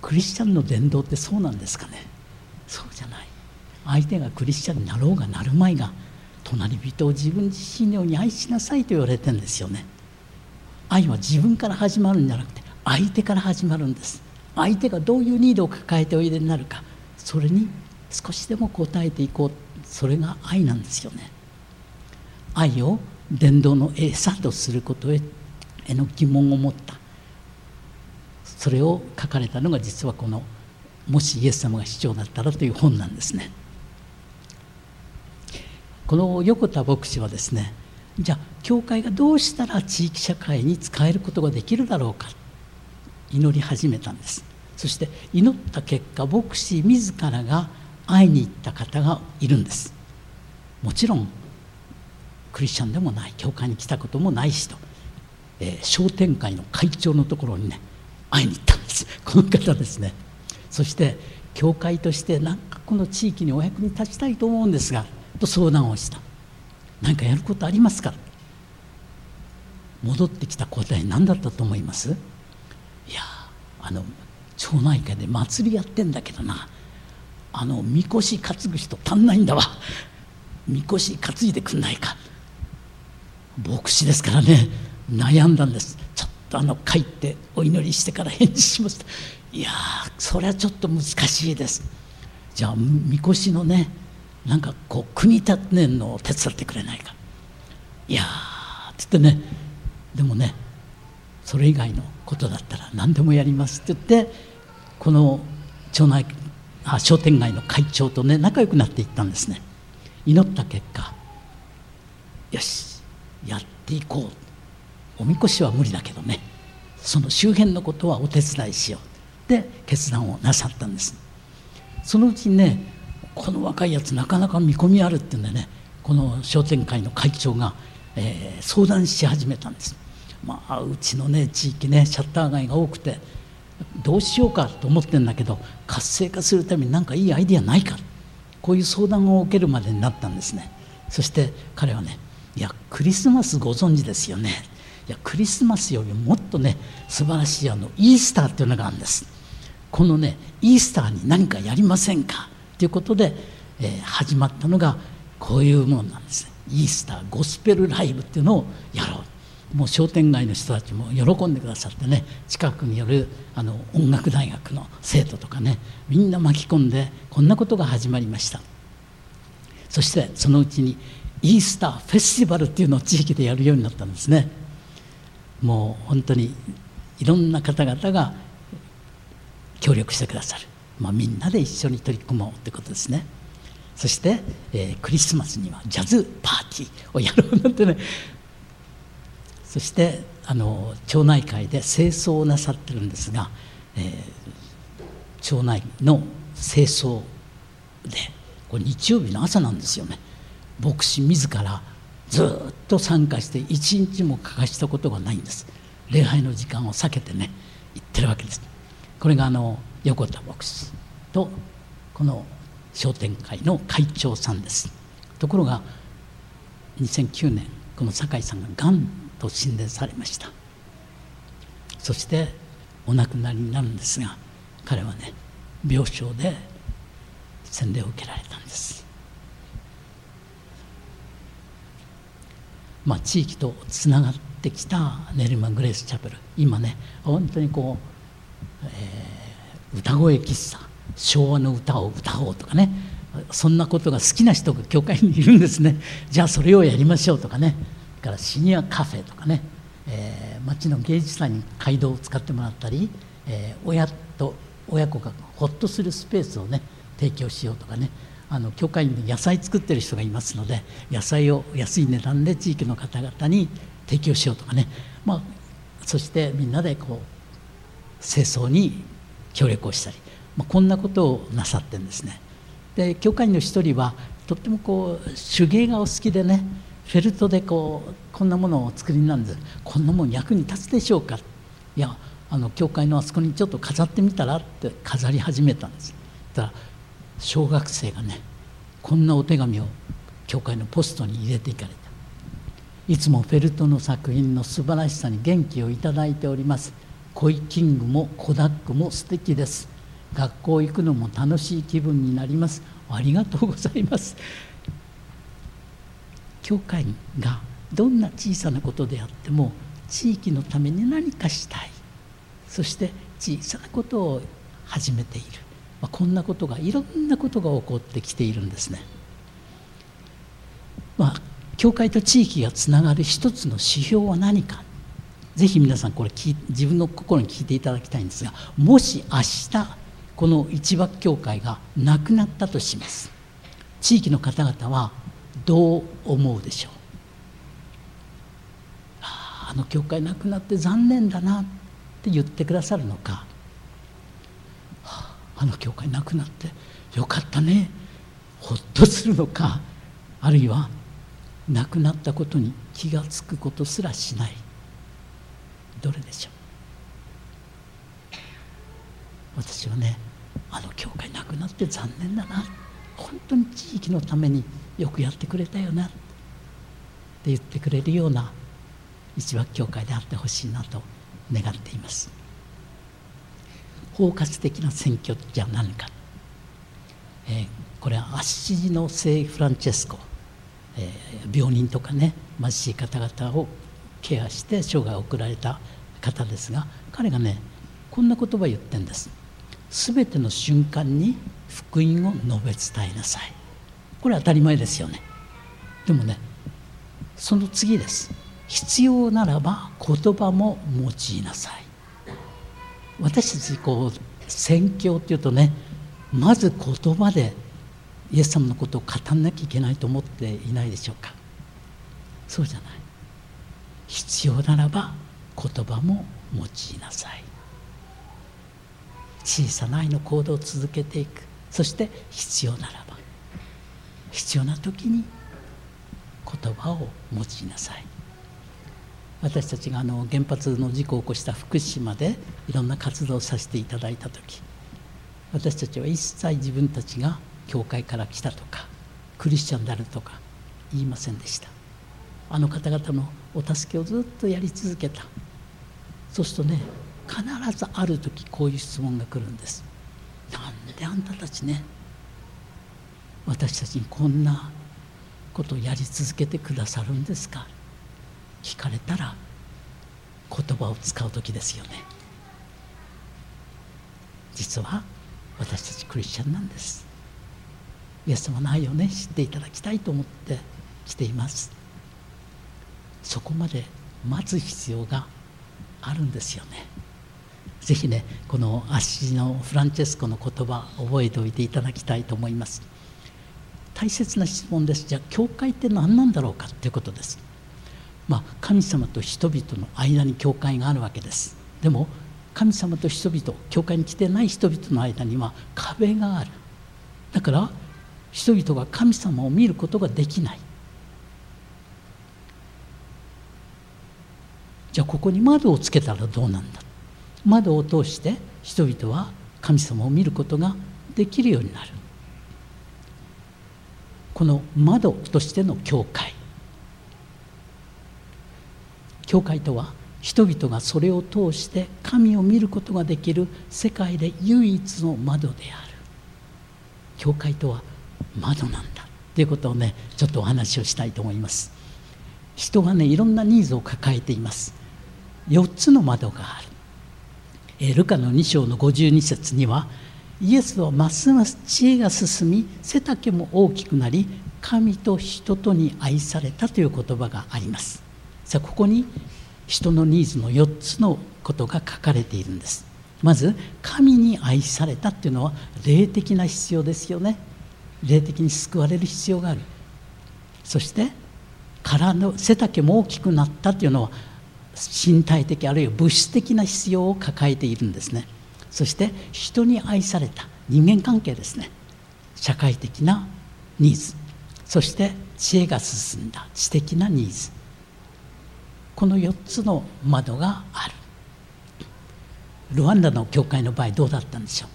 クリスチャンの伝道ってそうなんですかね？そうじゃない。相手がクリスチャンになろうがなるまいが隣人を自分自身のように愛しなさいと言われてんですよね。愛は自分から始まるんじゃなくて相手から始まるんです。相手がどういうニードを抱えておいでになるかそれに少しでも応えていこう。それが愛なんですよね。愛を伝道の餌とすることへの疑問を持った。それを書かれたのが実はこの「もしイエス様が市長だったら」という本なんですね。この横田牧師はですねじゃあ教会がどうしたら地域社会に使えることができるだろうか祈り始めたんですそして祈った結果牧師自らが会いに行った方がいるんですもちろんクリスチャンでもない教会に来たこともない人、えー、商店会の会長のところにね会いに行ったんです。この方ですね。そして教会として何かこの地域にお役に立ちたいと思うんですがと相談をした。何かやることありますか？戻ってきた答え何だったと思います？いやあの町内会で祭りやってんだけどな。あのみこし担ぐ人足んないんだわ。みこし担いでくんないか。牧師ですからね。悩んだんです。あの書いてお祈りしてから返事しました。いやそれはちょっと難しいです。じゃあみこしのねなんかこう組み立てるのを手伝ってくれないか。いやーっつってね。でもねそれ以外のことだったら何でもやりますって言ってこの町内あ商店街の会長とね仲良くなっていったんですね。祈った結果よしやっていこう。おみこしは無理だけどね。その周辺のことはお手伝いしよう。で決断をなさったんです。そのうちにねこの若いやつなかなか見込みあるっていうんでねこの商店会の会長が、えー、相談し始めたんです。まあうちのね地域ねシャッター街が多くてどうしようかと思ってんだけど活性化するために何かいいアイディアないかこういう相談を受けるまでになったんですね。そして彼はねいやクリスマスご存知ですよね。いやクリスマスよりもっとね素晴らしいあのイースターっていうのがあるんです。このねイースターに何かやりませんか？ということで、えー、始まったのがこういうものなんです。イースターゴスペルライブっていうのをやろう。もう商店街の人たちも喜んでくださってね近くによるあの音楽大学の生徒とかねみんな巻き込んでこんなことが始まりました。そしてそのうちにイースターフェスティバルっていうのを地域でやるようになったんですね。もう本当にいろんな方々が協力してくださる、まあ、みんなで一緒に取り組もうってことですね。そして、えー、クリスマスにはジャズパーティーをやろうなんてね。そしてあの町内会で清掃をなさってるんですが、えー、町内の清掃でこれ日曜日の朝なんですよね。牧師自らずっと参加して一日も欠かしたことがないんです。礼拝の時間を避けてね行ってるわけです。これがあの横田牧師とこの商店会の会長さんです。ところが2009年この酒井さんががんと診断されました。そしてお亡くなりになるんですが彼はね病床で洗礼を受けられたんです。まあ地域とつながってきた練馬グレースチャペル。今ね本当にこう、えー、歌声喫茶昭和の歌を歌おうとかね。そんなことが好きな人が教会にいるんですね。じゃあそれをやりましょうとかね。からシニアカフェとかね、えー、町の芸術祭に街道を使ってもらったり、えー、親と親子がほっとするスペースをね提供しようとかね。あの教会に野菜作ってる人がいますので野菜を安い値段で地域の方々に提供しようとかね、まあ、そしてみんなでこう清掃に協力をしたり、まあ、こんなことをなさってるんですね。で教会の一人はとってもこう手芸がお好きでねフェルトでこうこんなものをお作りになるんです。こんなもん役に立つでしょうか。いやあの教会のあそこにちょっと飾ってみたらって飾り始めたんです。たら小学生がねこんなお手紙を教会のポストに入れていかれた。いつもフェルトの作品の素晴らしさに元気をいただいております。コイキングもコダックも素敵です。学校行くのも楽しい気分になります。ありがとうございます。教会がどんな小さなことであっても地域のために何かしたい。そして小さなことを始めている、まあ、こんなことがいろんなことが起こってきているんですね。まあ教会と地域がつながる一つの指標は何か。ぜひ皆さんこれ自分の心に聞いていただきたいんですがもし明日この一幕教会がなくなったとします。地域の方々はどう思うでしょう？あの教会なくなって残念だなって言ってくださるのかあの教会なくなってよかったね。ほっとするのか。あるいは亡くなったことに気が付くことすらしない。どれでしょう。私はねあの教会なくなって残念だな。本当に地域のためによくやってくれたよな。って言ってくれるような一幕教会であってほしいなと願っています。包括的な選挙じゃ何か、えー、これはアッシジの聖フランチェスコ、えー、病人とかね貧しい方々をケアして生涯を送られた方ですが彼がねこんな言葉を言ってんです。全ての瞬間に福音を述べ伝えなさい。これは当たり前ですよね。でもねその次です。必要ならば言葉も用いなさい。私たちこう宣教っていうとねまず言葉でイエス様のことを語らなきゃいけないと思っていないでしょうか。そうじゃない。必要ならば言葉も用いなさい。小さな愛の行動を続けていく。そして必要ならば。必要な時に言葉を用いなさい。私たちがあの原発の事故を起こした福島でいろんな活動をさせていただいた時私たちは一切自分たちが教会から来たとかクリスチャンであるとか言いませんでした。あの方々のお助けをずっとやり続けた。そうするとね必ずある時こういう質問が来るんです。なんであんたたちね私たちにこんなことをやり続けてくださるんですか？聞かれたら言葉を使う時ですよね。実は私たちクリスチャンなんです。イエス様の愛をね知っていただきたいと思って来ています。そこまで待つ必要があるんですよね。ぜひねこのアッシのフランチェスコの言葉覚えておいていただきたいと思います。大切な質問です。じゃあ教会って何なんだろうかっていうことです。まあ神様と人々の間に教会があるわけです。でも神様と人々教会に来てない人々の間には壁がある。だから人々が神様を見ることができない。じゃあここに窓をつけたらどうなんだ？窓を通して人々は神様を見ることができるようになる。この窓としての教会。教会とは人々がそれを通して神を見ることができる世界で唯一の窓である。教会とは窓なんだ。ということをねちょっとお話をしたいと思います。人がねいろんなニーズを抱えています。4つの窓がある。えルカの2章の52節にはイエスはますます知恵が進み背丈も大きくなり神と人とに愛されたという言葉があります。さあここに人のニーズの4つのことが書かれているんです。まず神に愛されたっていうのは霊的な必要ですよね。霊的に救われる必要がある。そして体の背丈も大きくなったというのは身体的あるいは物質的な必要を抱えているんですね。そして人に愛された人間関係ですね。社会的なニーズ。そして知恵が進んだ知的なニーズ。この4つの窓がある。ルワンダの教会の場合どうだったんでしょう。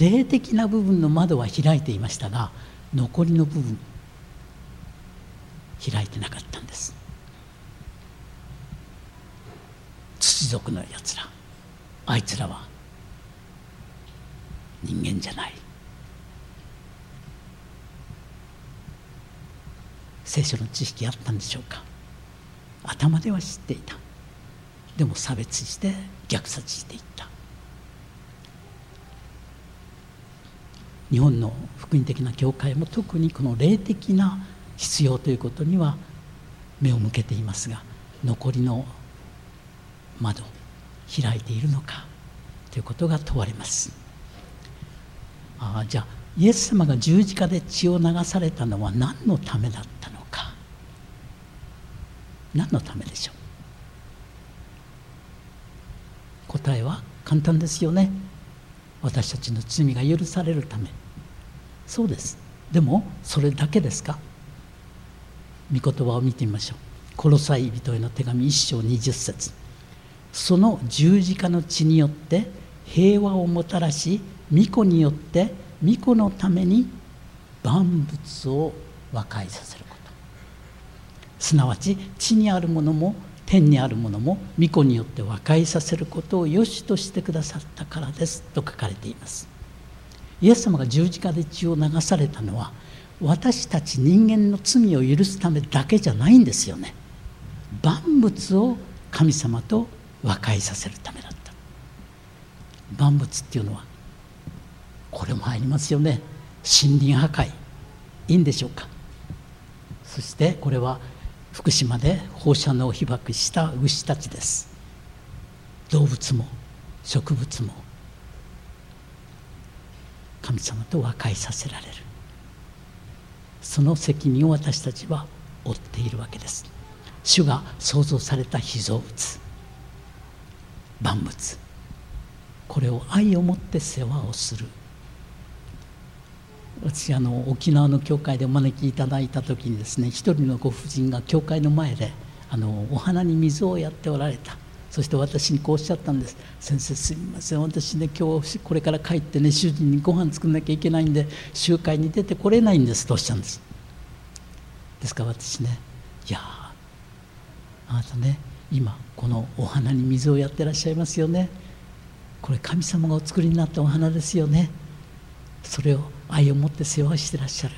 霊的な部分の窓は開いていましたが残りの部分開いてなかったんです。土族のやつらあいつらは人間じゃない。聖書の知識あったんでしょうか。頭では知っていた。でも差別して虐殺していった。日本の福音的な教会も特にこの霊的な必要ということには目を向けていますが残りの窓開いているのかということが問われます。あじゃあイエス様が十字架で血を流されたのは何のためだったのか。何のためでしょう？答えは簡単ですよね。私たちの罪が許されるため。そうです。でもそれだけですか？御言葉を見てみましょう。コロサイ人への手紙1章20節。その十字架の血によって平和をもたらし巫女によって巫女のために万物を和解させる。すなわち地にあるものも天にあるものも巫女によって和解させることを良しとしてくださったからですと書かれています。イエス様が十字架で血を流されたのは私たち人間の罪を許すためだけじゃないんですよね。万物を神様と和解させるためだった。万物っていうのはこれも入りますよね。森林破壊。いいんでしょうか。そしてこれは福島で放射能被爆した牛たちです。動物も植物も神様と和解させられる。その責任を私たちは負っているわけです。主が創造された被造物万物。これを愛を持って世話をする。私あの沖縄の教会でお招きいただいた時にですね一人のご婦人が教会の前であのお花に水をやっておられた。そして私にこうおっしゃったんです「先生すみません。私ね今日これから帰ってね主人にご飯作んなきゃいけないんで集会に出てこれないんです」とおっしゃるんです。ですから私ねいやあなたね今このお花に水をやってらっしゃいますよね。これ神様がお作りになったお花ですよね。それを愛を持って世話してらっしゃる。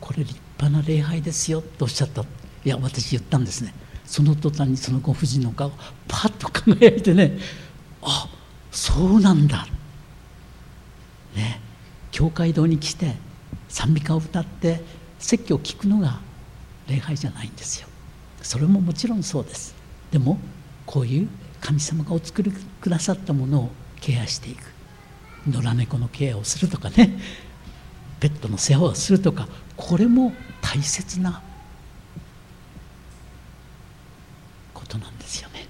これ立派な礼拝ですよ。とおっしゃった。いや私言ったんですね。その途端にそのご婦人の顔パッと輝いてね。あそうなんだ。ね。教会堂に来て賛美歌を歌って説教を聞くのが礼拝じゃないんですよ。それももちろんそうです。でもこういう神様がお作りくださったものをケアしていく。野良猫のケアをするとかね。ペットの世話をするとかこれも大切なことなんですよね。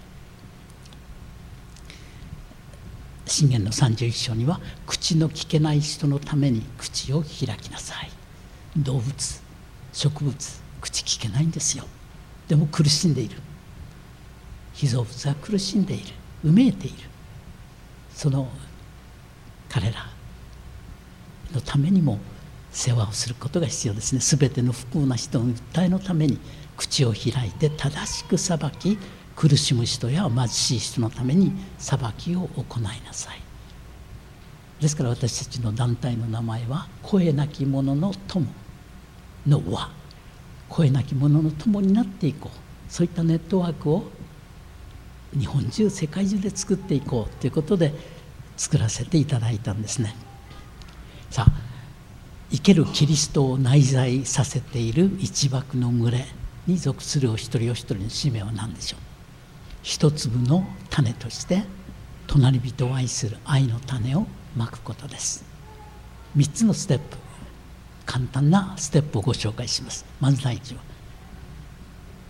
信玄の31章には口の聞けない人のために口を開きなさい。動物植物口聞けないんですよ。でも苦しんでいる。被造物は苦しんでいる。うめいている。その彼らのためにも世話をすることが必要ですね。全ての不幸な人の訴えのために口を開いて正しく裁き苦しむ人や貧しい人のために裁きを行いなさい。ですから私たちの団体の名前は「声なき者の友」の輪声なき者の友になっていこう。そういったネットワークを日本中世界中で作っていこうということで作らせていただいたんですね。さあ生けるキリストを内在させている一幕の群れに属するお一人お一人の使命は何でしょう？一粒の種として隣人を愛する愛の種をまくことです。3つのステップ簡単なステップをご紹介します。まず第一は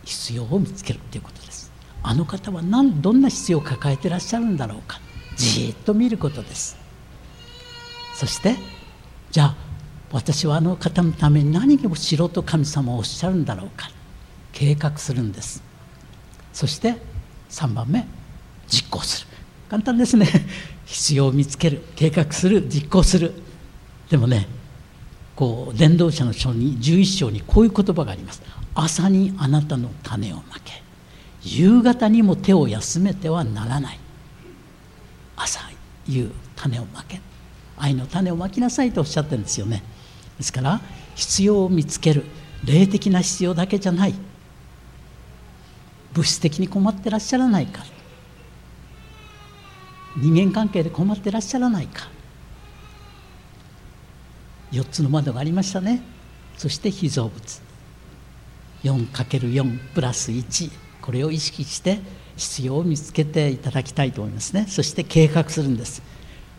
必要を見つけるということです。あの方は何どんな必要を抱えていらっしゃるんだろうか。じっと見ることです。そしてじゃあ私はあの方のために何をしろと神様はおっしゃるんだろうか。計画するんです。そして3番目実行する。簡単ですね。必要を見つける。計画する実行する。でもねこう伝道者の書に11章にこういう言葉があります。朝にあなたの種をまけ。夕方にも手を休めてはならない。朝夕種をまけ。愛の種をまきなさいとおっしゃってるんですよね。ですから必要を見つける。霊的な必要だけじゃない。物質的に困ってらっしゃらないか。人間関係で困ってらっしゃらないか。4つの窓がありましたね。そして被造物。4×4 プラス1これを意識して必要を見つけていただきたいと思いますね。そして計画するんです。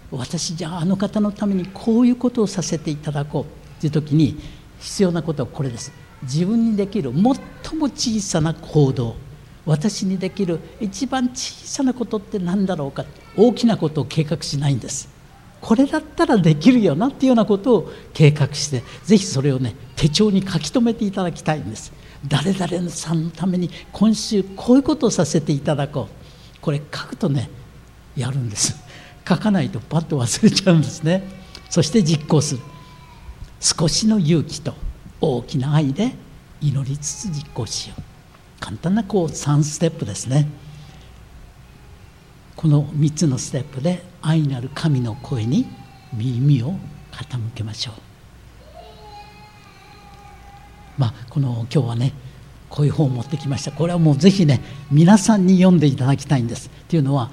私じゃああの方のためにこういうことをさせていただこう。という時に必要なことはこれです。自分にできる最も小さな行動私にできる一番小さなことって何だろうか大きなことを計画しないんです。これだったらできるよなっていうようなことを計画してぜひそれをね手帳に書き留めていただきたいんです。誰々さんのために今週こういうことをさせていただこう。これ書くとねやるんです。書かないとパッと忘れちゃうんですね。そして実行する。少しの勇気と大きな愛で祈りつつ実行しよう。簡単なこう3ステップですね。この3つのステップで愛なる神の声に耳を傾けましょう。まあこの今日はねこういう本を持ってきました。これはもうぜひね皆さんに読んでいただきたいんです。っていうのは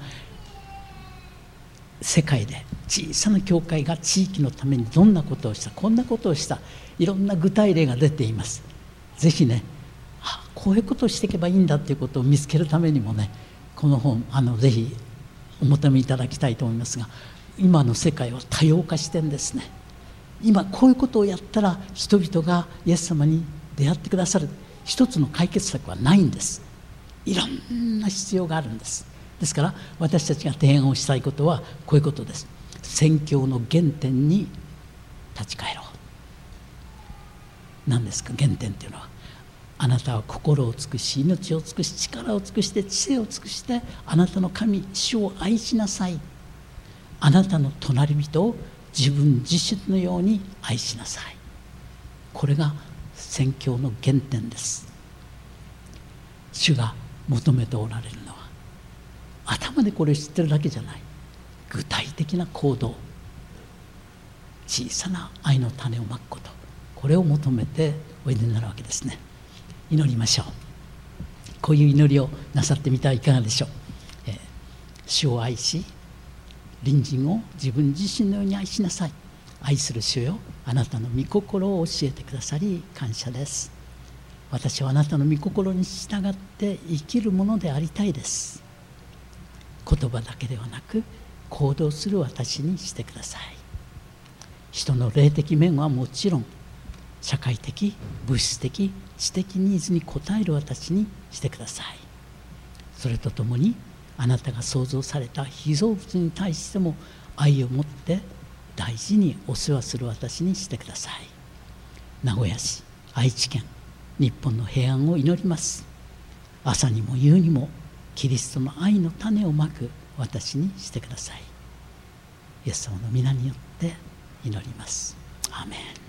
世界で小さな教会が地域のためにどんなことをしたこんなことをしたいろんな具体例が出ています。ぜひねあこういうことをしていけばいいんだっていうことを見つけるためにもねこの本あのぜひお求めいただきたいと思いますが今の世界は多様化してんですね。今こういうことをやったら人々がイエス様に出会ってくださる。一つの解決策はないんです。いろんな必要があるんです。ですから私たちが提案をしたいことはこういうことです。宣教の原点に立ち返ろう。何ですか原点っていうのはあなたは心を尽くし命を尽くし力を尽くして知性を尽くしてあなたの神主を愛しなさい。あなたの隣人を自分自身のように愛しなさい。これが宣教の原点です。主が求めておられる頭でこれ知ってるだけじゃない。具体的な行動。小さな愛の種をまくこと。これを求めておいでになるわけですね。祈りましょう。こういう祈りをなさってみてはいかがでしょう、えー、主を愛し隣人を自分自身のように愛しなさい。愛する主よあなたの御心を教えてくださり感謝です。私はあなたの御心に従って生きるものでありたいです。言葉だけではなく行動する私にしてください。人の霊的面はもちろん社会的物質的知的ニーズに応える私にしてください。それとともにあなたが創造された被造物に対しても愛を持って大事にお世話する私にしてください。名古屋市愛知県日本の平安を祈ります。朝にも夕にもキリストの愛の種をまく私にしてください。イエス様の皆によって祈ります。アメン。